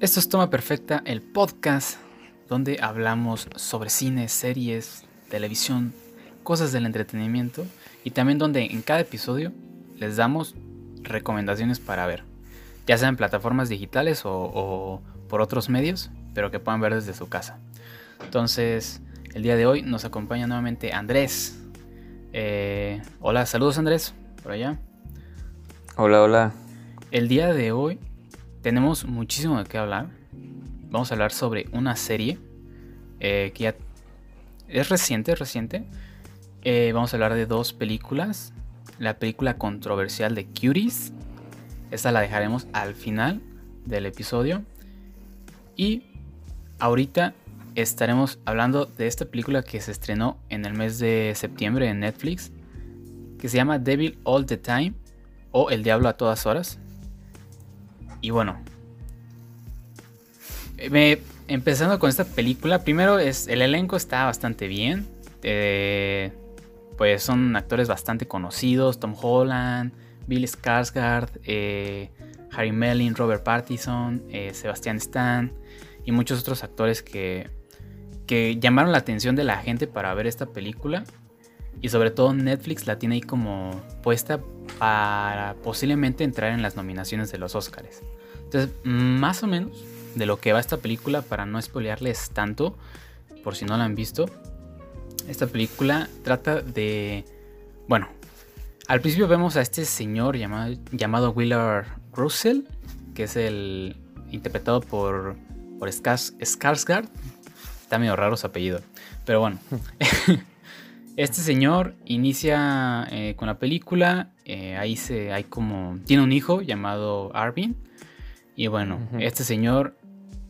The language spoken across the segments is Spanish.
Esto es Toma Perfecta, el podcast donde hablamos sobre cine, series, televisión, cosas del entretenimiento y también donde en cada episodio les damos recomendaciones para ver, ya sea en plataformas digitales o, por otros medios, pero que puedan ver desde su casa. Entonces, el día de hoy nos acompaña nuevamente Andrés. Eh, hola, saludos Andrés, por allá. Hola, hola. El día de hoy tenemos muchísimo de qué hablar. Vamos a hablar sobre una serie eh, que ya es reciente, reciente. Eh, vamos a hablar de dos películas. La película controversial de Cuties. Esta la dejaremos al final del episodio. Y ahorita estaremos hablando de esta película que se estrenó en el mes de septiembre en Netflix. Que se llama Devil All the Time. O El Diablo a todas horas. Y bueno. Me, empezando con esta película. Primero es. El elenco está bastante bien. Eh, pues son actores bastante conocidos. Tom Holland, Bill Skarsgård, eh, Harry Melling, Robert Pattinson, eh, Sebastian Stan y muchos otros actores que, que llamaron la atención de la gente para ver esta película. Y sobre todo Netflix la tiene ahí como puesta para posiblemente entrar en las nominaciones de los Oscars. Entonces, más o menos de lo que va esta película, para no spoilearles tanto, por si no la han visto, esta película trata de... Bueno, al principio vemos a este señor llamado, Willard Russell, que es el interpretado por, por Skarsgård. Está medio raro su apellido, pero bueno. este señor inicia eh, con la película, eh, ahí se, hay como, tiene un hijo llamado Arvin, y bueno, este señor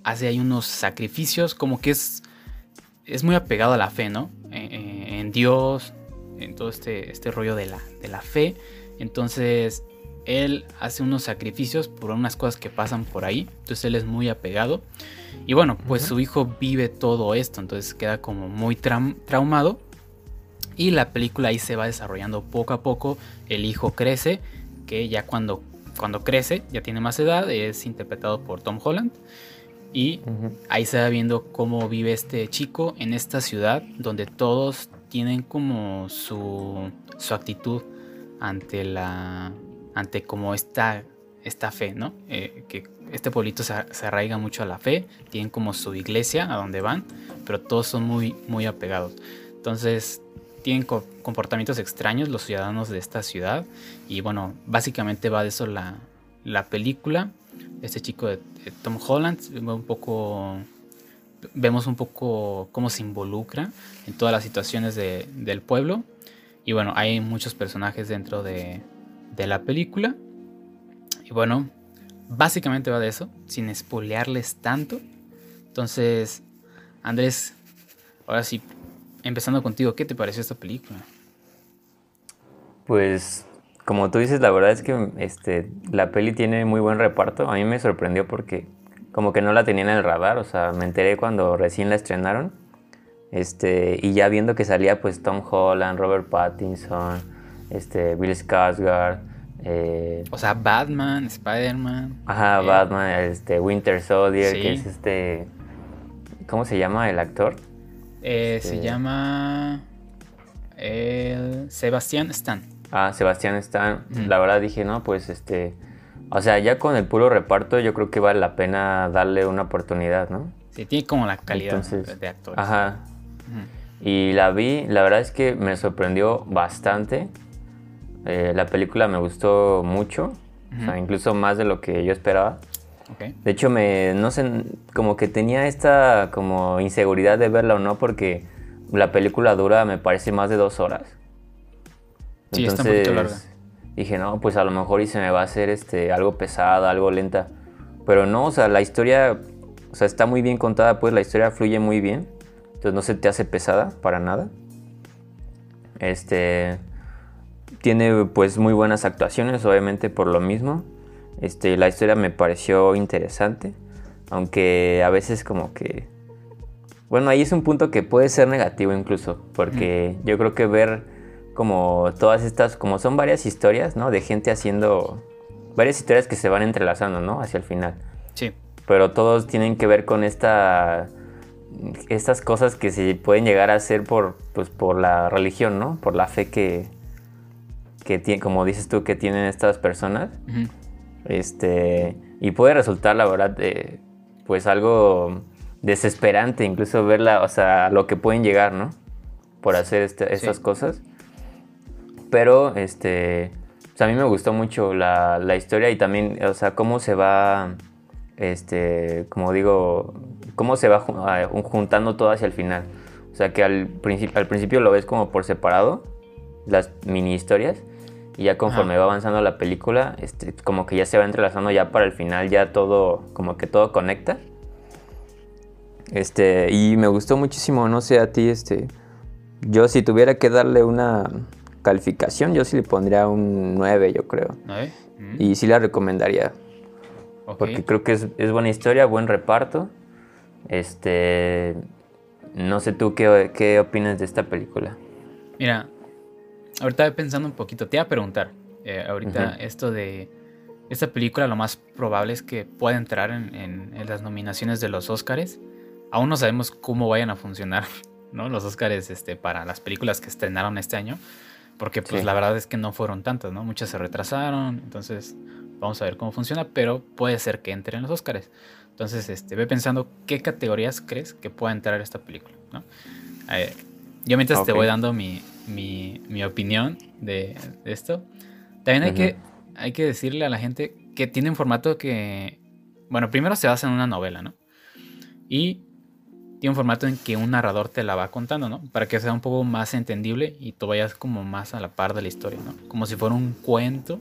hace ahí unos sacrificios, como que es, es muy apegado a la fe, ¿no? en Dios, en todo este, este rollo de la, de la fe. Entonces, él hace unos sacrificios por unas cosas que pasan por ahí. Entonces, él es muy apegado. Y bueno, pues su hijo vive todo esto. Entonces, queda como muy traumado. Y la película ahí se va desarrollando poco a poco. El hijo crece, que ya cuando, cuando crece, ya tiene más edad, es interpretado por Tom Holland. Y ahí se va viendo cómo vive este chico en esta ciudad donde todos tienen como su, su actitud ante la ante como esta, esta fe, ¿no? Eh, que este pueblito se, arraiga mucho a la fe, tienen como su iglesia a donde van, pero todos son muy, muy apegados. Entonces, tienen comportamientos extraños los ciudadanos de esta ciudad. Y bueno, básicamente va de eso la, la película. Este chico de, Tom Holland, un poco vemos un poco cómo se involucra en todas las situaciones del pueblo. Y bueno, hay muchos personajes dentro de, de, la película. Y bueno, básicamente va de eso, sin espolearles tanto. Entonces, Andrés, ahora sí, empezando contigo, ¿qué te pareció esta película? Pues, como tú dices, la verdad es que este, la peli tiene muy buen reparto. A mí me sorprendió porque como que no la tenía en el radar, o sea, me enteré cuando recién la estrenaron. Este, y ya viendo que salía pues Tom Holland, Robert Pattinson, este, Bill Skarsgård. Eh, o sea, Batman, Spider-Man. Ajá, eh, Batman, este, Winter Soldier, que es este... ¿Cómo se llama el actor? Eh, se este, llama... El Sebastián Stan. Ah, Sebastián Stan. La verdad dije, no, pues este o sea, ya con el puro reparto yo creo que vale la pena darle una oportunidad, ¿no? Sí, tiene como la calidad de actores. Ajá. Y la vi, la verdad es que me sorprendió bastante. Eh, la película me gustó mucho, o sea, incluso más de lo que yo esperaba. Okay. De hecho, me, no sé, como que tenía esta como inseguridad de verla o no, porque la película dura, me parece, más de dos horas. Sí, está un poquito larga dije, no, pues a lo mejor y se me va a hacer este, algo pesada, algo lenta. Pero no, o sea, la historia, o sea, está muy bien contada, pues la historia fluye muy bien. Entonces no se te hace pesada para nada. Este tiene pues muy buenas actuaciones, obviamente por lo mismo. Este, la historia me pareció interesante, aunque a veces como que bueno, ahí es un punto que puede ser negativo incluso, porque yo creo que ver como todas estas, como son varias historias, ¿no? De gente haciendo varias historias que se van entrelazando, ¿no? Hacia el final. Sí. pero todos tienen que ver con esta estas cosas que se pueden llegar a hacer por, pues, por la religión, ¿no? Por la fe que, que como dices tú, que tienen estas personas. Este, y puede resultar, la verdad, pues algo desesperante, incluso verla, o sea, lo que pueden llegar, ¿no? Por hacer este, estas cosas. Pero, este, pues a mí me gustó mucho la, la historia y también, o sea, cómo se va, este, como digo, cómo se va juntando todo hacia el final. O sea, que al, principio al principio lo ves como por separado, las mini historias, y ya conforme va avanzando la película, este, como que ya se va entrelazando ya para el final, ya todo, como que todo conecta. Este, y me gustó muchísimo, no sé a ti, este, yo si tuviera que darle una calificación, yo sí le pondría un 9, yo creo. ¿9? Y sí la recomendaría. Porque creo que es, es, buena historia, buen reparto. Este, no sé tú qué, qué opinas de esta película. Mira, ahorita pensando un poquito, te iba a preguntar, eh, ahorita esto de esta película lo más probable es que pueda entrar en, las nominaciones de los Oscars. Aún no sabemos cómo vayan a funcionar ¿no? los Oscars este, para las películas que estrenaron este año. Porque pues la verdad es que no fueron tantas, ¿no? Muchas se retrasaron. Entonces vamos a ver cómo funciona. Pero puede ser que entre en los Oscars. Entonces, este, ve pensando qué categorías crees que pueda entrar esta película, ¿no? yo mientras te voy dando mi, mi, opinión de, esto. También hay, que, hay que decirle a la gente que tiene un formato que, bueno, primero se basa en una novela, ¿no? Y tiene un formato en que un narrador te la va contando, ¿no? Para que sea un poco más entendible y tú vayas como más a la par de la historia, ¿no? Como si fuera un cuento.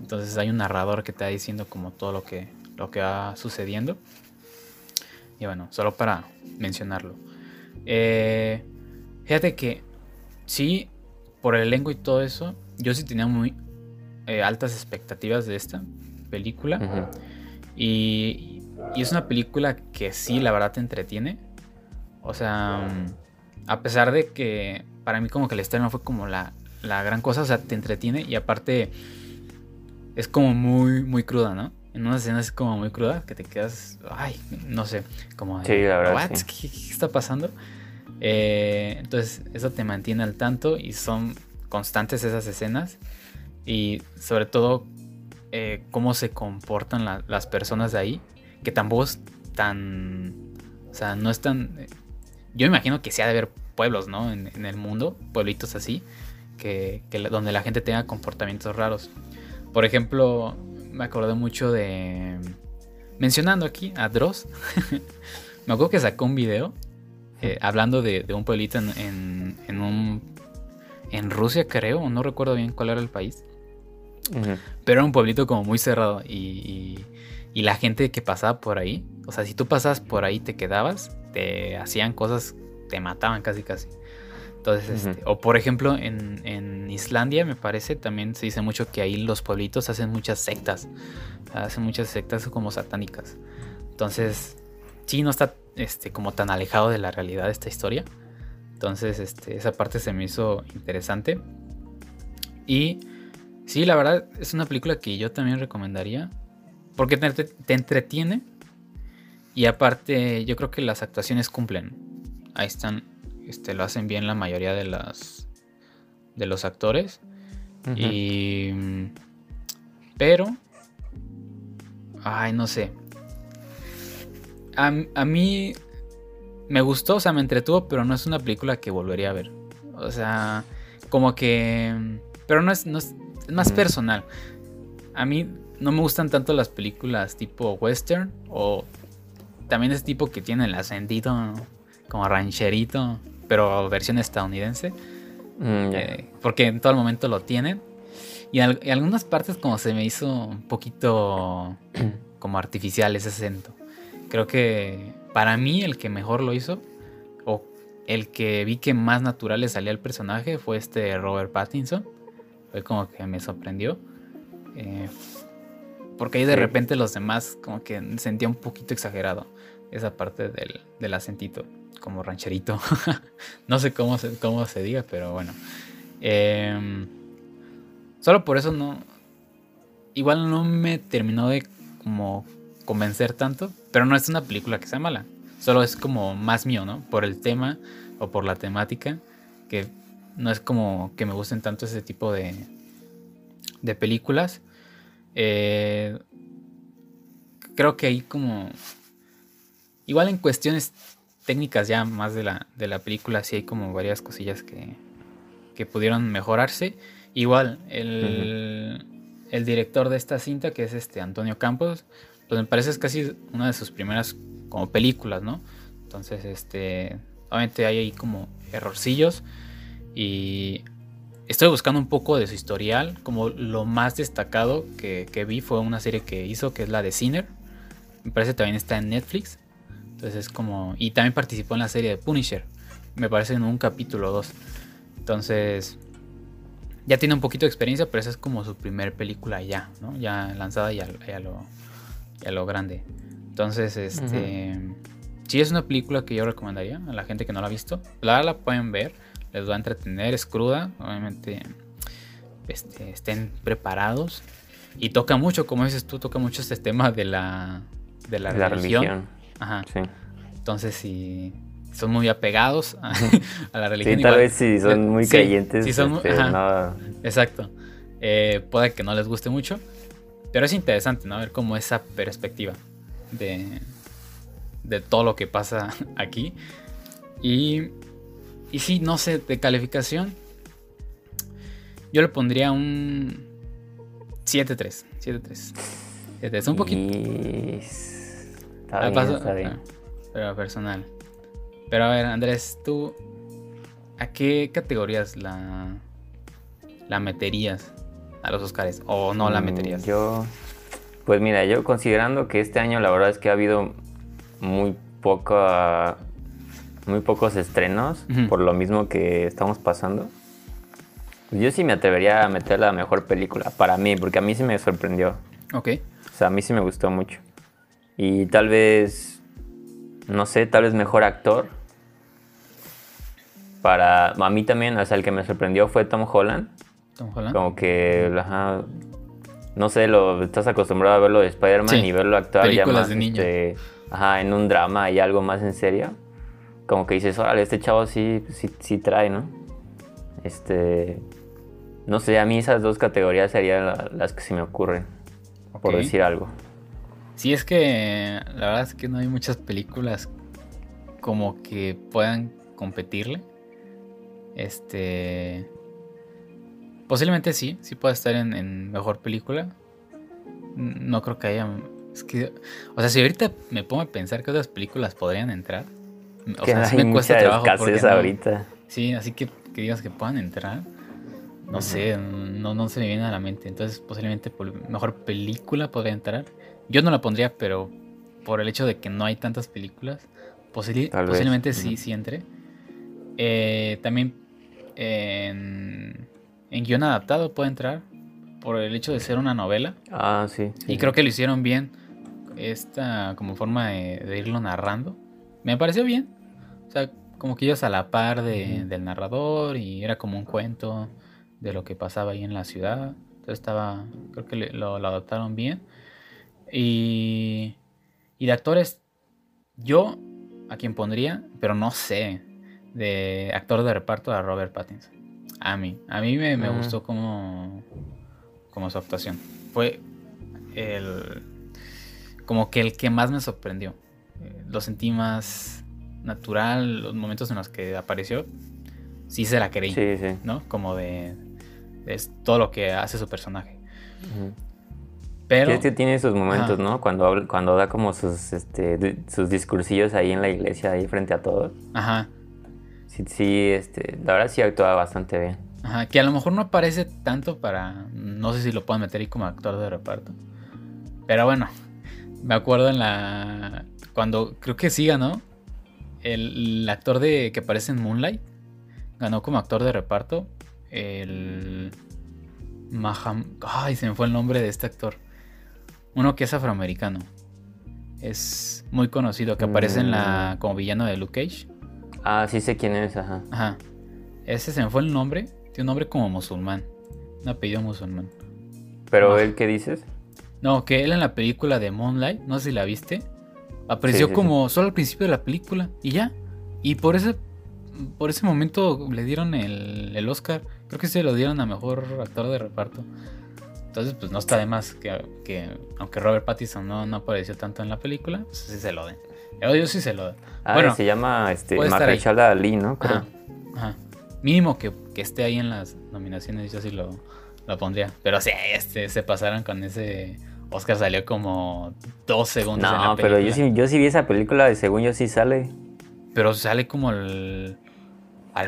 Entonces hay un narrador que te va diciendo como todo lo que, lo que va sucediendo. Y bueno, solo para mencionarlo. Eh, fíjate que sí, por el elenco y todo eso, yo sí tenía muy eh, altas expectativas de esta película. y, es una película que sí, la verdad, te entretiene. O sea, a pesar de que para mí como que el estreno fue como la, la gran cosa, o sea, te entretiene y aparte es como muy, muy cruda, ¿no? En una escena es como muy cruda, que te quedas, ay, no sé, como... Sí, la verdad. ¿Qué, está pasando? Eh, entonces, eso te mantiene al tanto y son constantes esas escenas. Y sobre todo, eh, cómo se comportan las personas de ahí, que tampoco es tan. O sea, no es tan. Yo imagino que sí ha de haber pueblos, ¿no? En, el mundo, pueblitos así, que, donde la gente tenga comportamientos raros. Por ejemplo, me acordé mucho de. Mencionando aquí a Dross, me acuerdo que sacó un video eh, hablando de, un pueblito en, en, un, en Rusia, creo, no recuerdo bien cuál era el país. Pero era un pueblito como muy cerrado y, y, la gente que pasaba por ahí, o sea, si tú pasabas por ahí te quedabas, te hacían cosas, te mataban casi casi. Entonces, este, o por ejemplo, en, en, Islandia me parece también se dice mucho que ahí los pueblitos hacen muchas sectas, hacen muchas sectas como satánicas. Entonces, sí, no está este, como tan alejado de la realidad de esta historia. Entonces, este, esa parte se me hizo interesante. Y sí, la verdad, es una película que yo también recomendaría. Porque te, entretiene. Y aparte, yo creo que las actuaciones cumplen. Ahí están. Este, lo hacen bien la mayoría de las. de los actores. Y. Pero. Ay, no sé a, mí me gustó, o sea, me entretuvo, pero no es una película que volvería a ver. O sea, como que... Pero no es, no es, más personal. A mí no me gustan tanto las películas tipo western o también ese tipo que tiene el acentito como rancherito, pero versión estadounidense. Mm, eh, porque en todo el momento lo tienen. Y en algunas partes como se me hizo un poquito como artificial ese acento. Creo que para mí el que mejor lo hizo, o el que vi que más natural le salía al personaje, fue este Robert Pattinson. Fue como que me sorprendió. Eh, porque ahí de repente los demás como que sentía un poquito exagerado esa parte del, del acentito, como rancherito. no sé cómo se, cómo se diga, pero bueno. Em, solo por eso no... Igual no me terminó de como convencer tanto Pero no es una película que sea mala. Solo es como más mío, ¿no? Por el tema o por la temática. Que no es como que me gusten tanto ese tipo de, de películas. Eh, creo que hay como... Igual en cuestiones técnicas ya más de la, de la película, sí hay como varias cosillas que, que pudieron mejorarse. Igual, el, el, director de esta cinta, que es este Antonio Campos, pues me parece es casi una de sus primeras como películas, ¿no? Entonces, este, obviamente hay ahí como errorcillos y estoy buscando un poco de su historial, como lo más destacado que, vi fue una serie que hizo, que es la de Sinner, me parece que también está en Netflix, entonces es como, y también participó en la serie de Punisher, me parece en un capítulo o dos, entonces ya tiene un poquito de experiencia, pero esa es como su primer película ya, ¿no? Ya lanzada ya, ya lo a lo grande. Entonces, este. Sí, es una película que yo recomendaría a la gente que no la ha visto. La, la pueden ver, les va a entretener, es cruda. Obviamente, este, estén preparados. Y toca mucho, como dices tú, toca mucho este tema de la, de la, religión. Ajá. Sí. Entonces, si son muy apegados a, la religión. Sí, tal vez si son muy creyentes. Si son, este, Exacto. Eh, puede que no les guste mucho. Pero es interesante, ¿no? Ver cómo esa perspectiva de, de todo lo que pasa aquí. Y, y sí, no sé, de calificación, yo le pondría un 7-3. 7-3. Es un poquito. Está bien, está bien. Pero personal. Pero a ver, Andrés, tú, ¿a qué categorías la, la meterías? A los Oscars o no la mm, meterías? Yo, pues mira, yo considerando que este año la verdad es que ha habido muy poca, muy pocos estrenos por lo mismo que estamos pasando. Pues yo sí me atrevería a meter la mejor película para mí, porque a mí sí me sorprendió. Ok. O sea, a mí sí me gustó mucho. Y tal vez, no sé, tal vez mejor actor. Para a mí también, o sea, el que me sorprendió fue Tom Holland. Como que, no sé, lo, estás acostumbrado a verlo de Spider-Man y verlo actuar ya más este, ajá, en un drama y algo más en serio. Como que dices, órale, este chavo sí, sí, sí trae, ¿no? Este. No sé, a mí esas dos categorías serían las que se me ocurren, por decir algo. Sí, es que la verdad es que no hay muchas películas como que puedan competirle. Este. Posiblemente sí, sí puede estar en, mejor película. No creo que haya. Es que, o sea, si ahorita me pongo a pensar que otras películas podrían entrar. O sea, sí me cuesta trabajo. Porque ahorita. sí, así que, que digas que puedan entrar. No sé, no, no se me viene a la mente. Entonces, posiblemente por mejor película podría entrar. Yo no la pondría, pero por el hecho de que no hay tantas películas, posiblemente sí, sí entre. Eh, también en en guion adaptado puede entrar por el hecho de ser una novela. Ah, sí. y creo que lo hicieron bien esta como forma de, irlo narrando. Me pareció bien. O sea, como que ellos a la par del narrador y era como un cuento de lo que pasaba ahí en la ciudad. Entonces estaba, creo que lo, adaptaron bien. Y, y de actores, yo a quien pondría, pero no sé, de actor de reparto a Robert Pattinson. A mí, a mí me, me gustó como, como su actuación. Fue el, como que el que más me sorprendió. Eh, lo sentí más natural, los momentos en los que apareció, sí se la creí, sí, sí. ¿no? Como de, es todo lo que hace su personaje. Pero... Es que tiene esos momentos, ¿no? Cuando, cuando da como sus, este, sus discursillos ahí en la iglesia, ahí frente a todos. Ajá sí, este, la verdad sí actúa bastante bien. Ajá, que a lo mejor no aparece tanto para, no sé si lo puedo meter ahí como actor de reparto. Pero bueno, me acuerdo en la, cuando, creo que sí ganó, el, actor de que aparece en Moonlight, ganó como actor de reparto, el... Maham... Ay, se me fue el nombre de este actor. Uno que es afroamericano. Es muy conocido, que aparece en la mm. como villano de Luke Cage. Ah, sí sé quién es, ajá. Ajá. Ese se me fue el nombre. Tiene un nombre como musulmán. Un apellido musulmán. ¿Pero él qué dices? No, que él en la película de Moonlight, no sé si la viste. Apareció como solo al principio de la película y ya. Y por ese, por ese momento le dieron el, el Oscar. Creo que se lo dieron a mejor actor de reparto. Entonces, pues no está de más que, aunque Robert Pattinson no, no, apareció tanto en la película, pues sí se lo den. Yo, sí se lo. Ah, bueno, se llama este, Mahershala Ali, ¿no? Creo. Ajá, Mínimo que, esté ahí en las nominaciones, yo sí lo, lo pondría. Pero sí, este, se pasaron con ese... Oscar salió como dos segundos. No, pero yo sí, yo sí vi esa película, según yo sí sale. Pero sale como al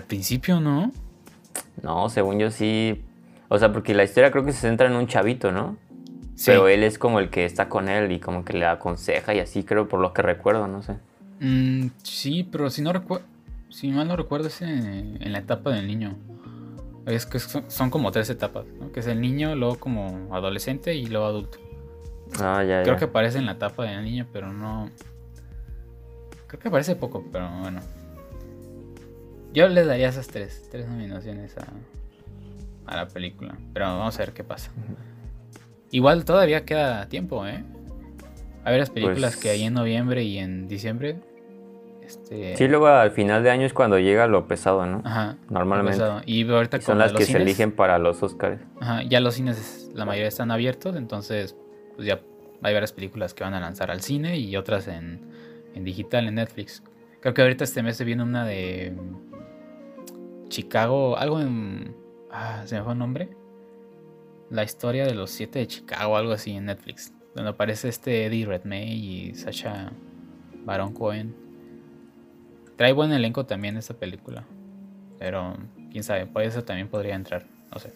principio, ¿no? No, según yo sí o sea, porque la historia creo que se centra en un chavito, ¿no? Sí. Pero él es como el que está con él y como que le aconseja y así, creo, por lo que recuerdo, no sé. Mm, sí, pero si no recuerdo. Si mal no recuerdo, es en, la etapa del niño. Es que son, como tres etapas, ¿no? Que es el niño, luego como adolescente y luego adulto. Ah, ya, Creo que aparece en la etapa del niño, pero no. Creo que aparece poco, pero bueno. Yo le daría esas tres, tres nominaciones a, a la película. Pero vamos a ver qué pasa. Igual todavía queda tiempo, ¿eh? A ver las películas que hay en noviembre y en diciembre. Este... Sí, luego al final de año es cuando llega lo pesado, ¿no? Ajá. Normalmente. Y ahorita Son las que se eligen para los Oscars. Ajá, ya los cines, la mayoría están abiertos, entonces pues ya hay varias películas que van a lanzar al cine y otras en, en digital, en Netflix. Creo que ahorita este mes se viene una de Chicago, algo en Ah, ¿se me fue el nombre? La historia de los siete de Chicago, algo así en Netflix. Donde aparece este Eddie Redmayne y Sacha Baron Cohen. Trae buen elenco también esta película. Pero quién sabe, por eso también podría entrar. No sé.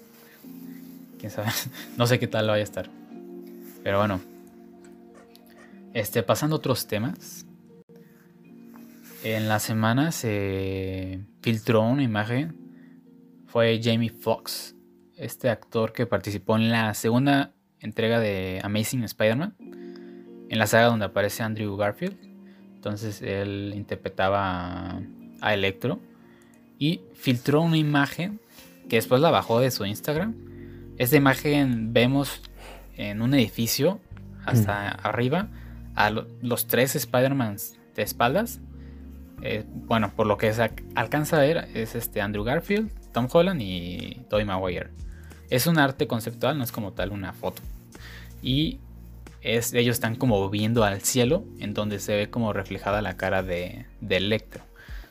Quién sabe. no sé qué tal vaya a estar. Pero bueno. Este, pasando a otros temas. En la semana se filtró una imagen fue Jamie Foxx, este actor que participó en la segunda entrega de Amazing Spider-Man, en la saga donde aparece Andrew Garfield. Entonces él interpretaba a Electro y filtró una imagen que después la bajó de su Instagram. Esta imagen vemos en un edificio hasta mm. arriba a los tres Spider-Mans de espaldas. Eh, bueno, por lo que se alcanza a ver es este Andrew Garfield, Tom Holland y Tobey Maguire. Es un arte conceptual, no es como tal una foto. Y es, ellos están como viendo al cielo, en donde se ve como reflejada la cara de, Electro.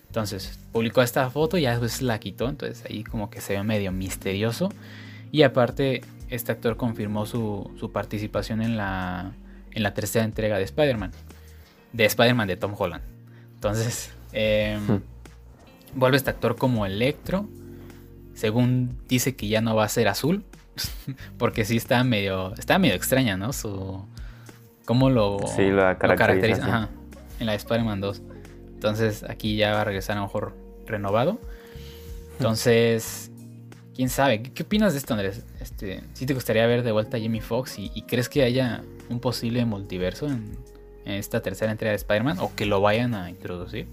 Entonces, publicó esta foto y ya después la quitó, entonces ahí como que se ve medio misterioso. Y aparte, este actor confirmó su, participación en la, en la tercera entrega de Spider-Man. De Spider-Man de Tom Holland. Entonces, em, hmm. vuelve este actor como Electro según dice que ya no va a ser azul. porque sí está medio. Está medio extraña, ¿no? Su. ¿Cómo lo, sí, lo caracteriza? Ajá, en la de Spider-Man 2. Entonces aquí ya va a regresar a lo mejor renovado. Entonces, quién sabe. ¿Qué, opinas de esto, Andrés? Este, ¿Sí te gustaría ver de vuelta a Jimmy Fox? ¿Y, crees que haya un posible multiverso en, en esta tercera entrega de Spider-Man? ¿O que lo vayan a introducir?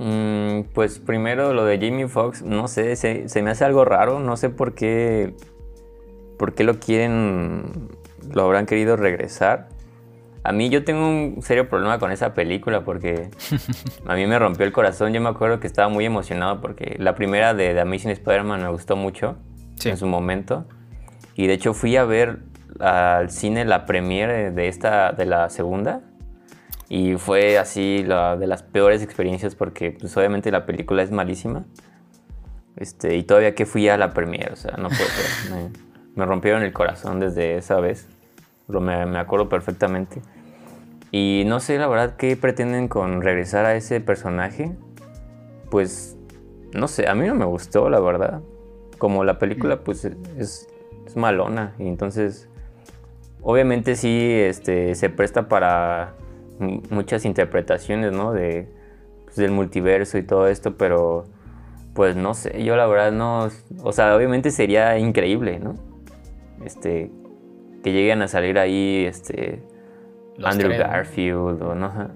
Mm, pues primero lo de Jamie Foxx, no sé, se, me hace algo raro, no sé por qué, por qué lo quieren, lo habrán querido regresar. A mí yo tengo un serio problema con esa película porque a mí me rompió el corazón. Yo me acuerdo que estaba muy emocionado porque la primera de The Amazing Spider-Man me gustó mucho en su momento. Y de hecho fui a ver al cine la premiere de esta, de la segunda. Y fue así la, de las peores experiencias porque pues obviamente la película es malísima. Este, y todavía que fui a la premiere, o sea, no puedo me, me, rompieron el corazón desde esa vez. Me, me acuerdo perfectamente. Y no sé la verdad qué pretenden con regresar a ese personaje. Pues no sé, a mí no me gustó la verdad. Como la película pues es, es malona. Y entonces obviamente sí este, se presta para muchas interpretaciones, ¿no? De, pues, del multiverso y todo esto, pero pues no sé, yo la verdad no, o sea, obviamente sería increíble, ¿no? Este, que lleguen a salir ahí, este, Andrew Garfield o no.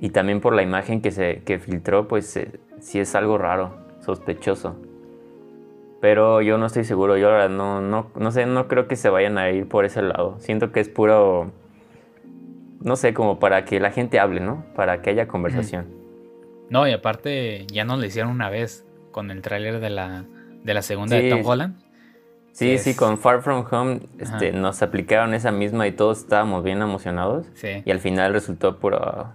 Y también por la imagen que se que filtró, pues eh, sí es algo raro, sospechoso. Pero yo no estoy seguro, yo ahora no, no, no sé, no creo que se vayan a ir por ese lado. Siento que es puro no sé, como para que la gente hable, ¿no? Para que haya conversación. No, y aparte ya nos lo hicieron una vez con el tráiler de la, de la segunda de Tom Holland. Sí, sí, con Far From Home este, nos aplicaron esa misma y todos estábamos bien emocionados. Sí. Y al final resultó pura,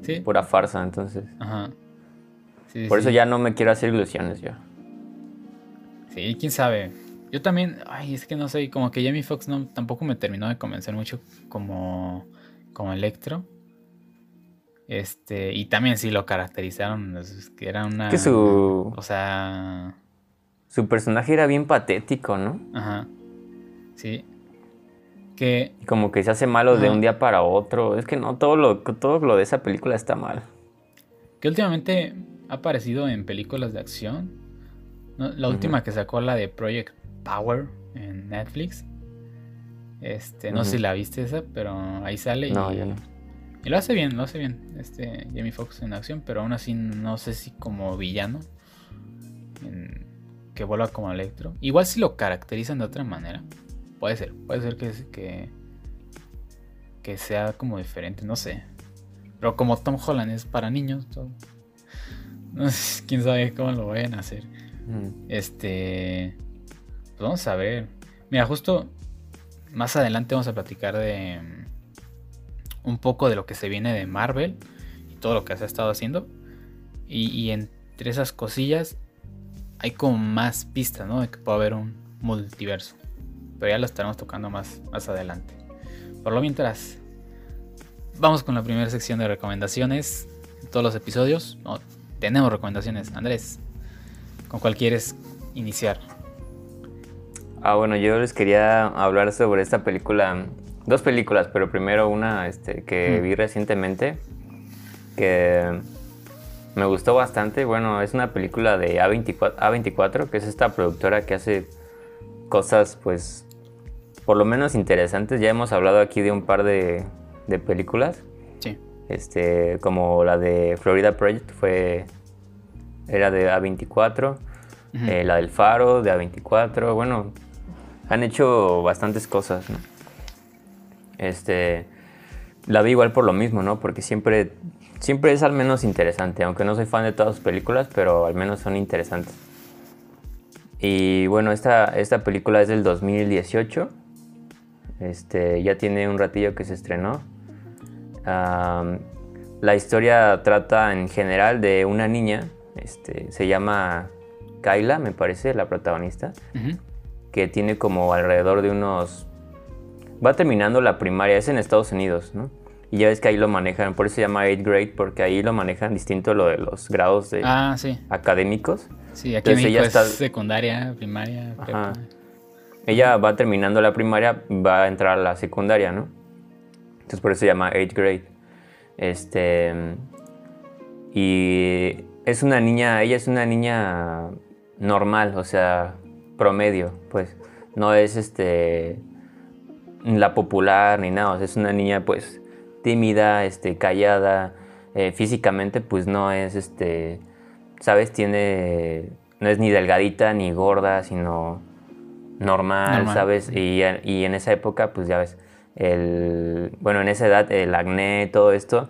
¿Sí? pura farsa, entonces. Ajá. Por eso ya no me quiero hacer ilusiones yo. Sí, quién sabe. Yo también, ay, es que no sé, como que Jamie Foxx no, tampoco me terminó de convencer mucho como, como Electro. Este, y también sí lo caracterizaron, que era una... Que su... O sea... Su personaje era bien patético, ¿no? Ajá. Sí. Que... Como que se hace malo de un día para otro. Es que no, todo lo, todo lo de esa película está mal. Que últimamente ha aparecido en películas de acción. La última que sacó, la de Project Power en Netflix. Este, no sé si la viste esa, pero ahí sale. No, y, no. Y lo hace bien, lo hace bien. Este, Jamie Foxx en acción, pero aún así no sé si como villano. que vuelva como Electro. Igual si lo caracterizan de otra manera. Puede ser, puede ser que, que, que sea como diferente, no sé. Pero como Tom Holland es para niños, todo, no sé, quién sabe cómo lo vayan a hacer. Este. Pues vamos a ver. Mira, justo más adelante vamos a platicar de mm, un poco de lo que se viene de Marvel y todo lo que se ha estado haciendo. Y, entre esas cosillas hay como más pistas, ¿no? De que puede haber un multiverso. Pero ya lo estaremos tocando más, más adelante. Por lo mientras, vamos con la primera sección de recomendaciones. todos los episodios. Tenemos recomendaciones. Andrés, ¿con cuál quieres iniciar? Ah, bueno, yo les quería hablar sobre esta película. Dos películas, pero primero una este, que vi recientemente. Que me gustó bastante. Bueno, es una película de A24, A24, que es esta productora que hace cosas, pues, por lo menos interesantes. Ya hemos hablado aquí de un par de, de películas. Sí. Este, como la de Florida Project fue era de A24, eh, la del Faro de A24, bueno, han hecho bastantes cosas, ¿no? Este, la vi igual por lo mismo, ¿no? Porque siempre, siempre es al menos interesante, aunque no soy fan de todas sus películas, pero al menos son interesantes. Y bueno, esta, esta película es del 2018, este, ya tiene un ratillo que se estrenó. la historia trata en general de una niña este, se llama Kyla, me parece, la protagonista, que tiene como alrededor de unos... Va terminando la primaria, es en Estados Unidos, ¿no? Y ya ves que ahí lo manejan, por eso se llama 8th grade, porque ahí lo manejan distinto lo de los grados de ah, académicos. Sí, aquí Entonces, ella está... secundaria, primaria, Ella va terminando la primaria, va a entrar a la secundaria, ¿no? Entonces por eso se llama 8th grade. Este... Y es una niña, ella es una niña normal, o sea, promedio, pues. No es este la popular ni nada, es una niña pues tímida, este, callada, eh, físicamente pues no es este, sabes, tiene, no es ni delgadita ni gorda, sino normal, ¿sabes? Y, y, en esa época pues ya ves, el, bueno, en esa edad el acné, todo esto,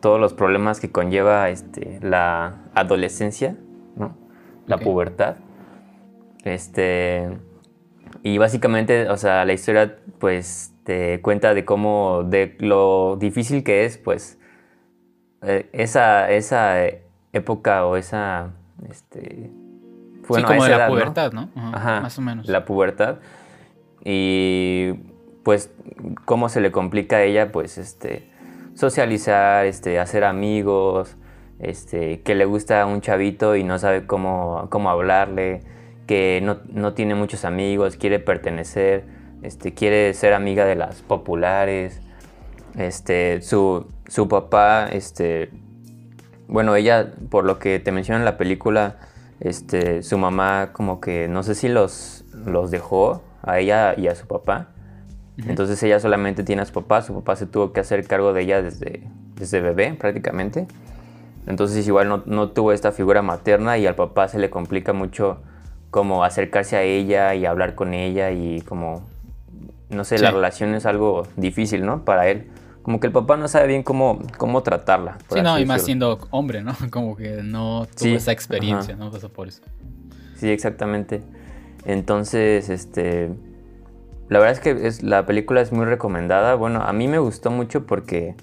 todos los problemas que conlleva este, la adolescencia, ¿no? la pubertad. Este, y básicamente, o sea, la historia pues te cuenta de cómo, de lo difícil que es, pues, eh, esa, esa época o esa, este, bueno, sí, como la pubertad, ¿no? Ajá, más o menos. La pubertad. Y pues cómo se le complica a ella, pues, este, socializar, este, hacer amigos, este, que le gusta un chavito y no sabe cómo, cómo hablarle, que no, tiene muchos amigos, quiere pertenecer, este, quiere ser amiga de las populares. Este, su, su papá, este, bueno, ella, por lo que te menciona en la película, este, su mamá como que no sé si los, los dejó a ella y a su papá entonces ella solamente tiene a su papá, su papá se tuvo que hacer cargo de ella desde, desde bebé prácticamente. Entonces igual no, no, tuvo esta figura materna y al papá se le complica mucho como acercarse a ella y hablar con ella y como, no sé, la relación es algo difícil, ¿no? Para él, como que el papá no sabe bien cómo, cómo tratarla. Sí, no, y más siendo hombre, ¿no? Como que no tuvo esa experiencia, ¿no? Pasó por eso. Sí, exactamente. Entonces, este... La verdad es que es, la película es muy recomendada. Bueno, a mí me gustó mucho porque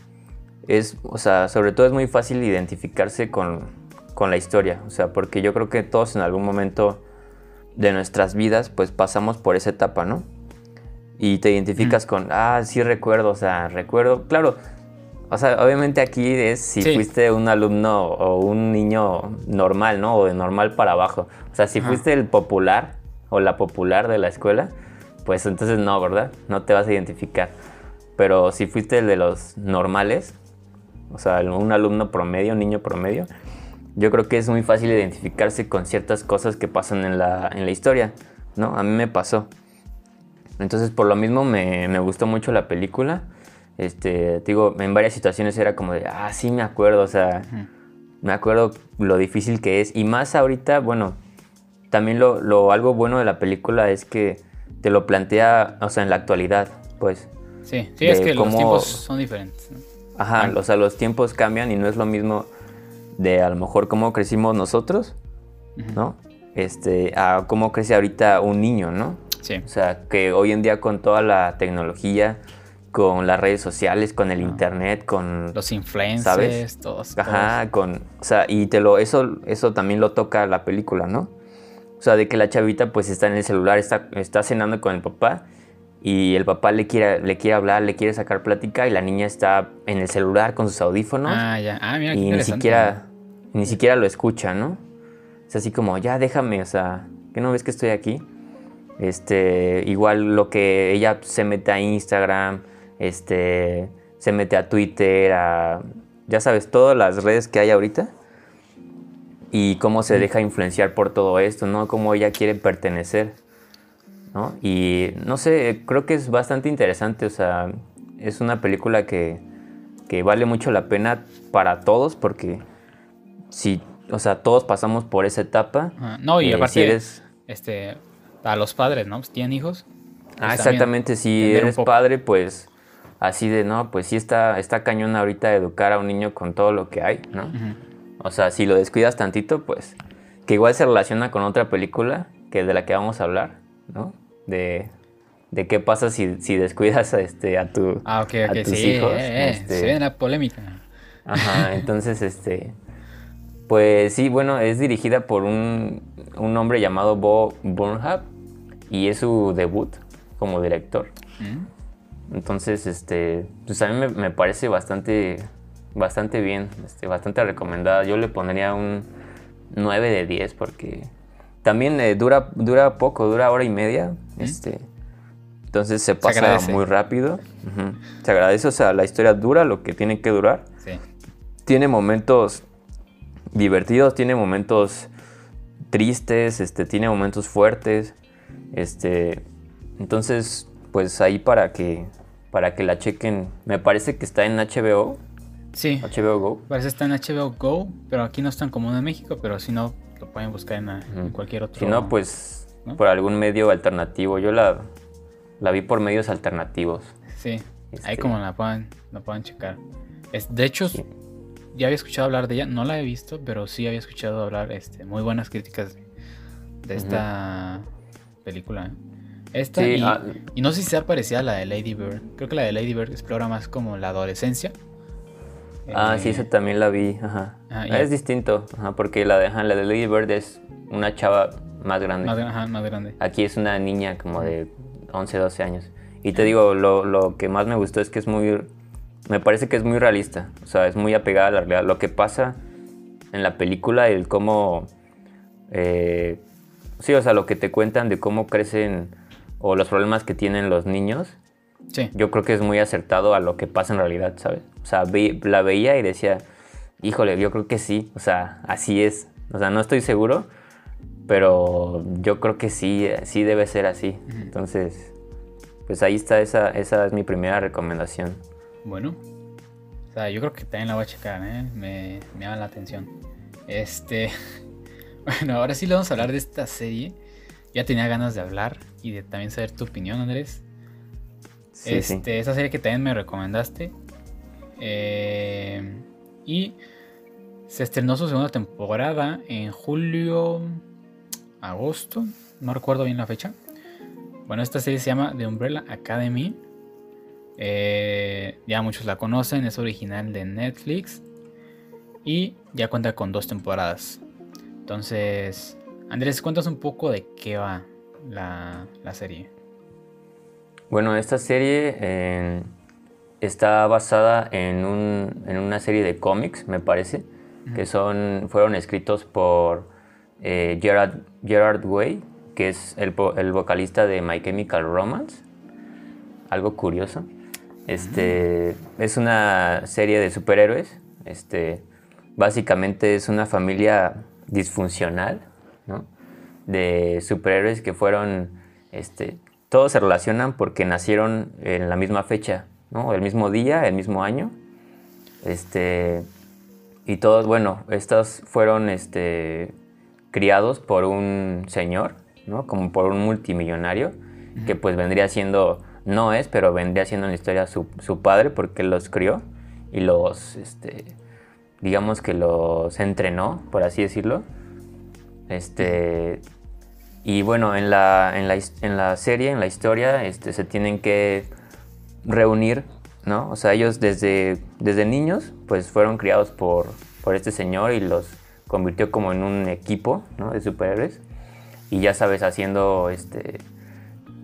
es, o sea, sobre todo es muy fácil identificarse con, con la historia. O sea, porque yo creo que todos en algún momento de nuestras vidas, pues pasamos por esa etapa, ¿no? Y te identificas con, ah, sí recuerdo, o sea, recuerdo, claro, o sea, obviamente aquí es si fuiste un alumno o un niño normal, ¿no? O de normal para abajo. O sea, si fuiste el popular o la popular de la escuela, pues entonces no, ¿verdad? No te vas a identificar. Pero si fuiste el de los normales, o sea, un alumno promedio, un niño promedio, yo creo que es muy fácil identificarse con ciertas cosas que pasan en la, en la historia, ¿no? A mí me pasó. Entonces, por lo mismo me, me gustó mucho la película. Este, digo, en varias situaciones era como de, ah, sí me acuerdo, o sea, me acuerdo lo difícil que es. Y más ahorita, bueno, también lo, lo, algo bueno de la película es que te lo plantea, o sea, en la actualidad, pues. Sí, sí, es que los tiempos son diferentes. Ajá, o sea, los tiempos cambian y no es lo mismo de a lo mejor cómo crecimos nosotros, ¿no? Este, a cómo crece ahorita un niño, ¿no? Sí. O sea, que hoy en día con toda la tecnología, con las redes sociales, con el internet, con los influencers, ¿sabes? todos. Ajá, con, o sea, y te lo eso eso también lo toca la película, ¿no? O sea, de que la chavita pues está en el celular, está, está cenando con el papá y el papá le quiere, le quiere hablar, le quiere sacar plática y la niña está en el celular con sus audífonos. Ah, ya. Ah, mira, y ni siquiera, ni siquiera lo escucha, ¿no? Es así como, ya déjame, o sea, ¿qué no ves que estoy aquí? Este, igual lo que ella se mete a Instagram, este, se mete a Twitter, a, ya sabes, todas las redes que hay ahorita. Y cómo se deja influenciar por todo esto, ¿no? Cómo ella quiere pertenecer, ¿no? Y no sé, creo que es bastante interesante, o sea, es una película que, que vale mucho la pena para todos porque si, o sea, todos pasamos por esa etapa. no, y eh, aparte, eres... este, a los padres, ¿no? ¿Tienen hijos? ah, pues exactamente, si eres padre, pues así de, no, pues sí está, está cañón ahorita educar a un niño con todo lo que hay, ¿no? O sea, si lo descuidas tantito, pues, que igual se relaciona con otra película que de la que vamos a hablar, ¿no? De, de qué pasa si, si descuidas a, este, a, tu, ah, okay, okay. tus sí, hijos. Eh, eh, este, se ve la polémica. Ajá, entonces, este, pues sí, bueno, es dirigida por un, un hombre llamado Bo Burnham y es su debut como director. Mm. Entonces, este, pues a mí me, parece bastante, bastante bien, este, bastante recomendada. Yo le pondría un 9 de 10 porque también eh, dura, dura poco, dura hora y media. Mm. Este, entonces se pasa muy rápido. Se agradece, o sea, la historia dura lo que tiene que durar. Sí. Tiene momentos divertidos, tiene momentos tristes, este, tiene momentos fuertes. Este, entonces, pues ahí para que, para que la chequen. Me parece que está en HBO. Sí. HBO Go. Parece que está en HBO Go, pero aquí no están como en México, pero si no, lo pueden buscar en, cualquier otro. Si no, pues por algún medio alternativo. Yo la, la vi por medios alternativos. Sí, ahí este, como la pueden, la pueden checar. Es, de hecho, ya había escuchado hablar de ella, no la he visto, pero sí había escuchado hablar este, muy buenas críticas de, esta película. ¿eh? Esta ah, y, no sé si sea parecida a la de Lady Bird. Creo que la de Lady Bird explora más como la adolescencia. Ah, sí, eh, esa también la vi. Ajá. Ah, es distinto, porque la de, la de Lady Bird es una chava más grande. Más, más grande. Aquí es una niña como de 11, 12 años. Y te digo, lo, lo, que más me gustó es que es muy. Me parece que es muy realista. O sea, es muy apegada a la realidad. Lo que pasa en la película, el cómo. Eh, sí, o sea, lo que te cuentan de cómo crecen o los problemas que tienen los niños, sí. yo creo que es muy acertado a lo que pasa en realidad, ¿sabes? O sea, la veía y decía, híjole, yo creo que sí, o sea, así es. O sea, no estoy seguro, pero yo creo que sí, sí debe ser así. Entonces, pues ahí está, esa, esa es mi primera recomendación. Bueno, o sea, yo creo que también la voy a checar, ¿eh? Me, me llama la atención. Este, bueno, ahora sí le vamos a hablar de esta serie ya tenía ganas de hablar y de también saber tu opinión, Andrés. este, Esa serie que también me recomendaste Eh, y se estrenó su segunda temporada en julio, agosto, no recuerdo bien la fecha. Bueno, esta serie se llama The Umbrella Academy. Eh, ya muchos la conocen, es original de Netflix y ya cuenta con dos temporadas. Entonces, Andrés, cuéntanos un poco de qué va la, serie. Bueno, esta serie eh, está basada en, una serie de cómics, me parece, que son, fueron escritos por eh, Gerard, Gerard Way, que es el, vocalista de My Chemical Romance. Algo curioso. Este, Es una serie de superhéroes. Este, básicamente es una familia disfuncional, De superhéroes que fueron, este, todos se relacionan porque nacieron en la misma fecha, ¿no? El mismo día, el mismo año. Este, y todos, bueno, estos fueron, este, criados por un señor, ¿no? Como por un multimillonario, que pues vendría siendo, no es, pero vendría siendo en la historia su, su padre porque los crió y los, este, digamos que los entrenó, por así decirlo. Este, y bueno, en la, en la, en la serie, en la historia, este, se tienen que reunir, ¿no? O sea, ellos desde, desde niños, pues fueron criados por, por este señor y los convirtió como en un equipo, ¿no? De superhéroes. Y ya sabes, haciendo, este,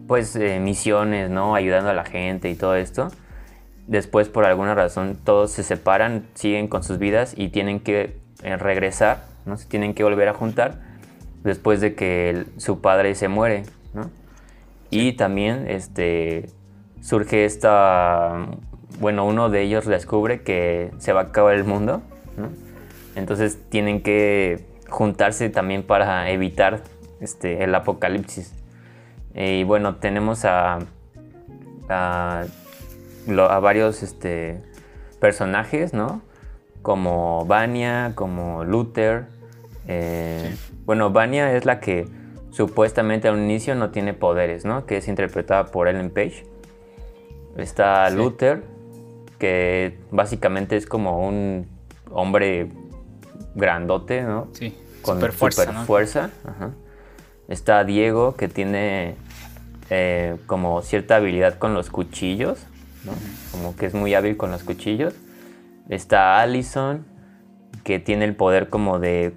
pues, eh, misiones, ¿no? Ayudando a la gente y todo esto después por alguna razón todos se separan, siguen con sus vidas y tienen que eh, regresar, ¿no? Se tienen que volver a juntar después de que su padre se muere, ¿no? Y también este, surge esta, bueno, uno de ellos descubre que se va a acabar el mundo, ¿no? Entonces tienen que juntarse también para evitar este, el apocalipsis. Y bueno, tenemos a, a a varios este, personajes, ¿no? Como Vania, como Luther. Eh, bueno, Vania es la que supuestamente al inicio no tiene poderes, ¿no? Que es interpretada por Ellen Page. Está Luther, que básicamente es como un hombre grandote, ¿no? Sí. Con super fuerza. fuerza. Está Diego, que tiene eh, como cierta habilidad con los cuchillos. Como que es muy hábil con los cuchillos. Está Allison, que tiene el poder como de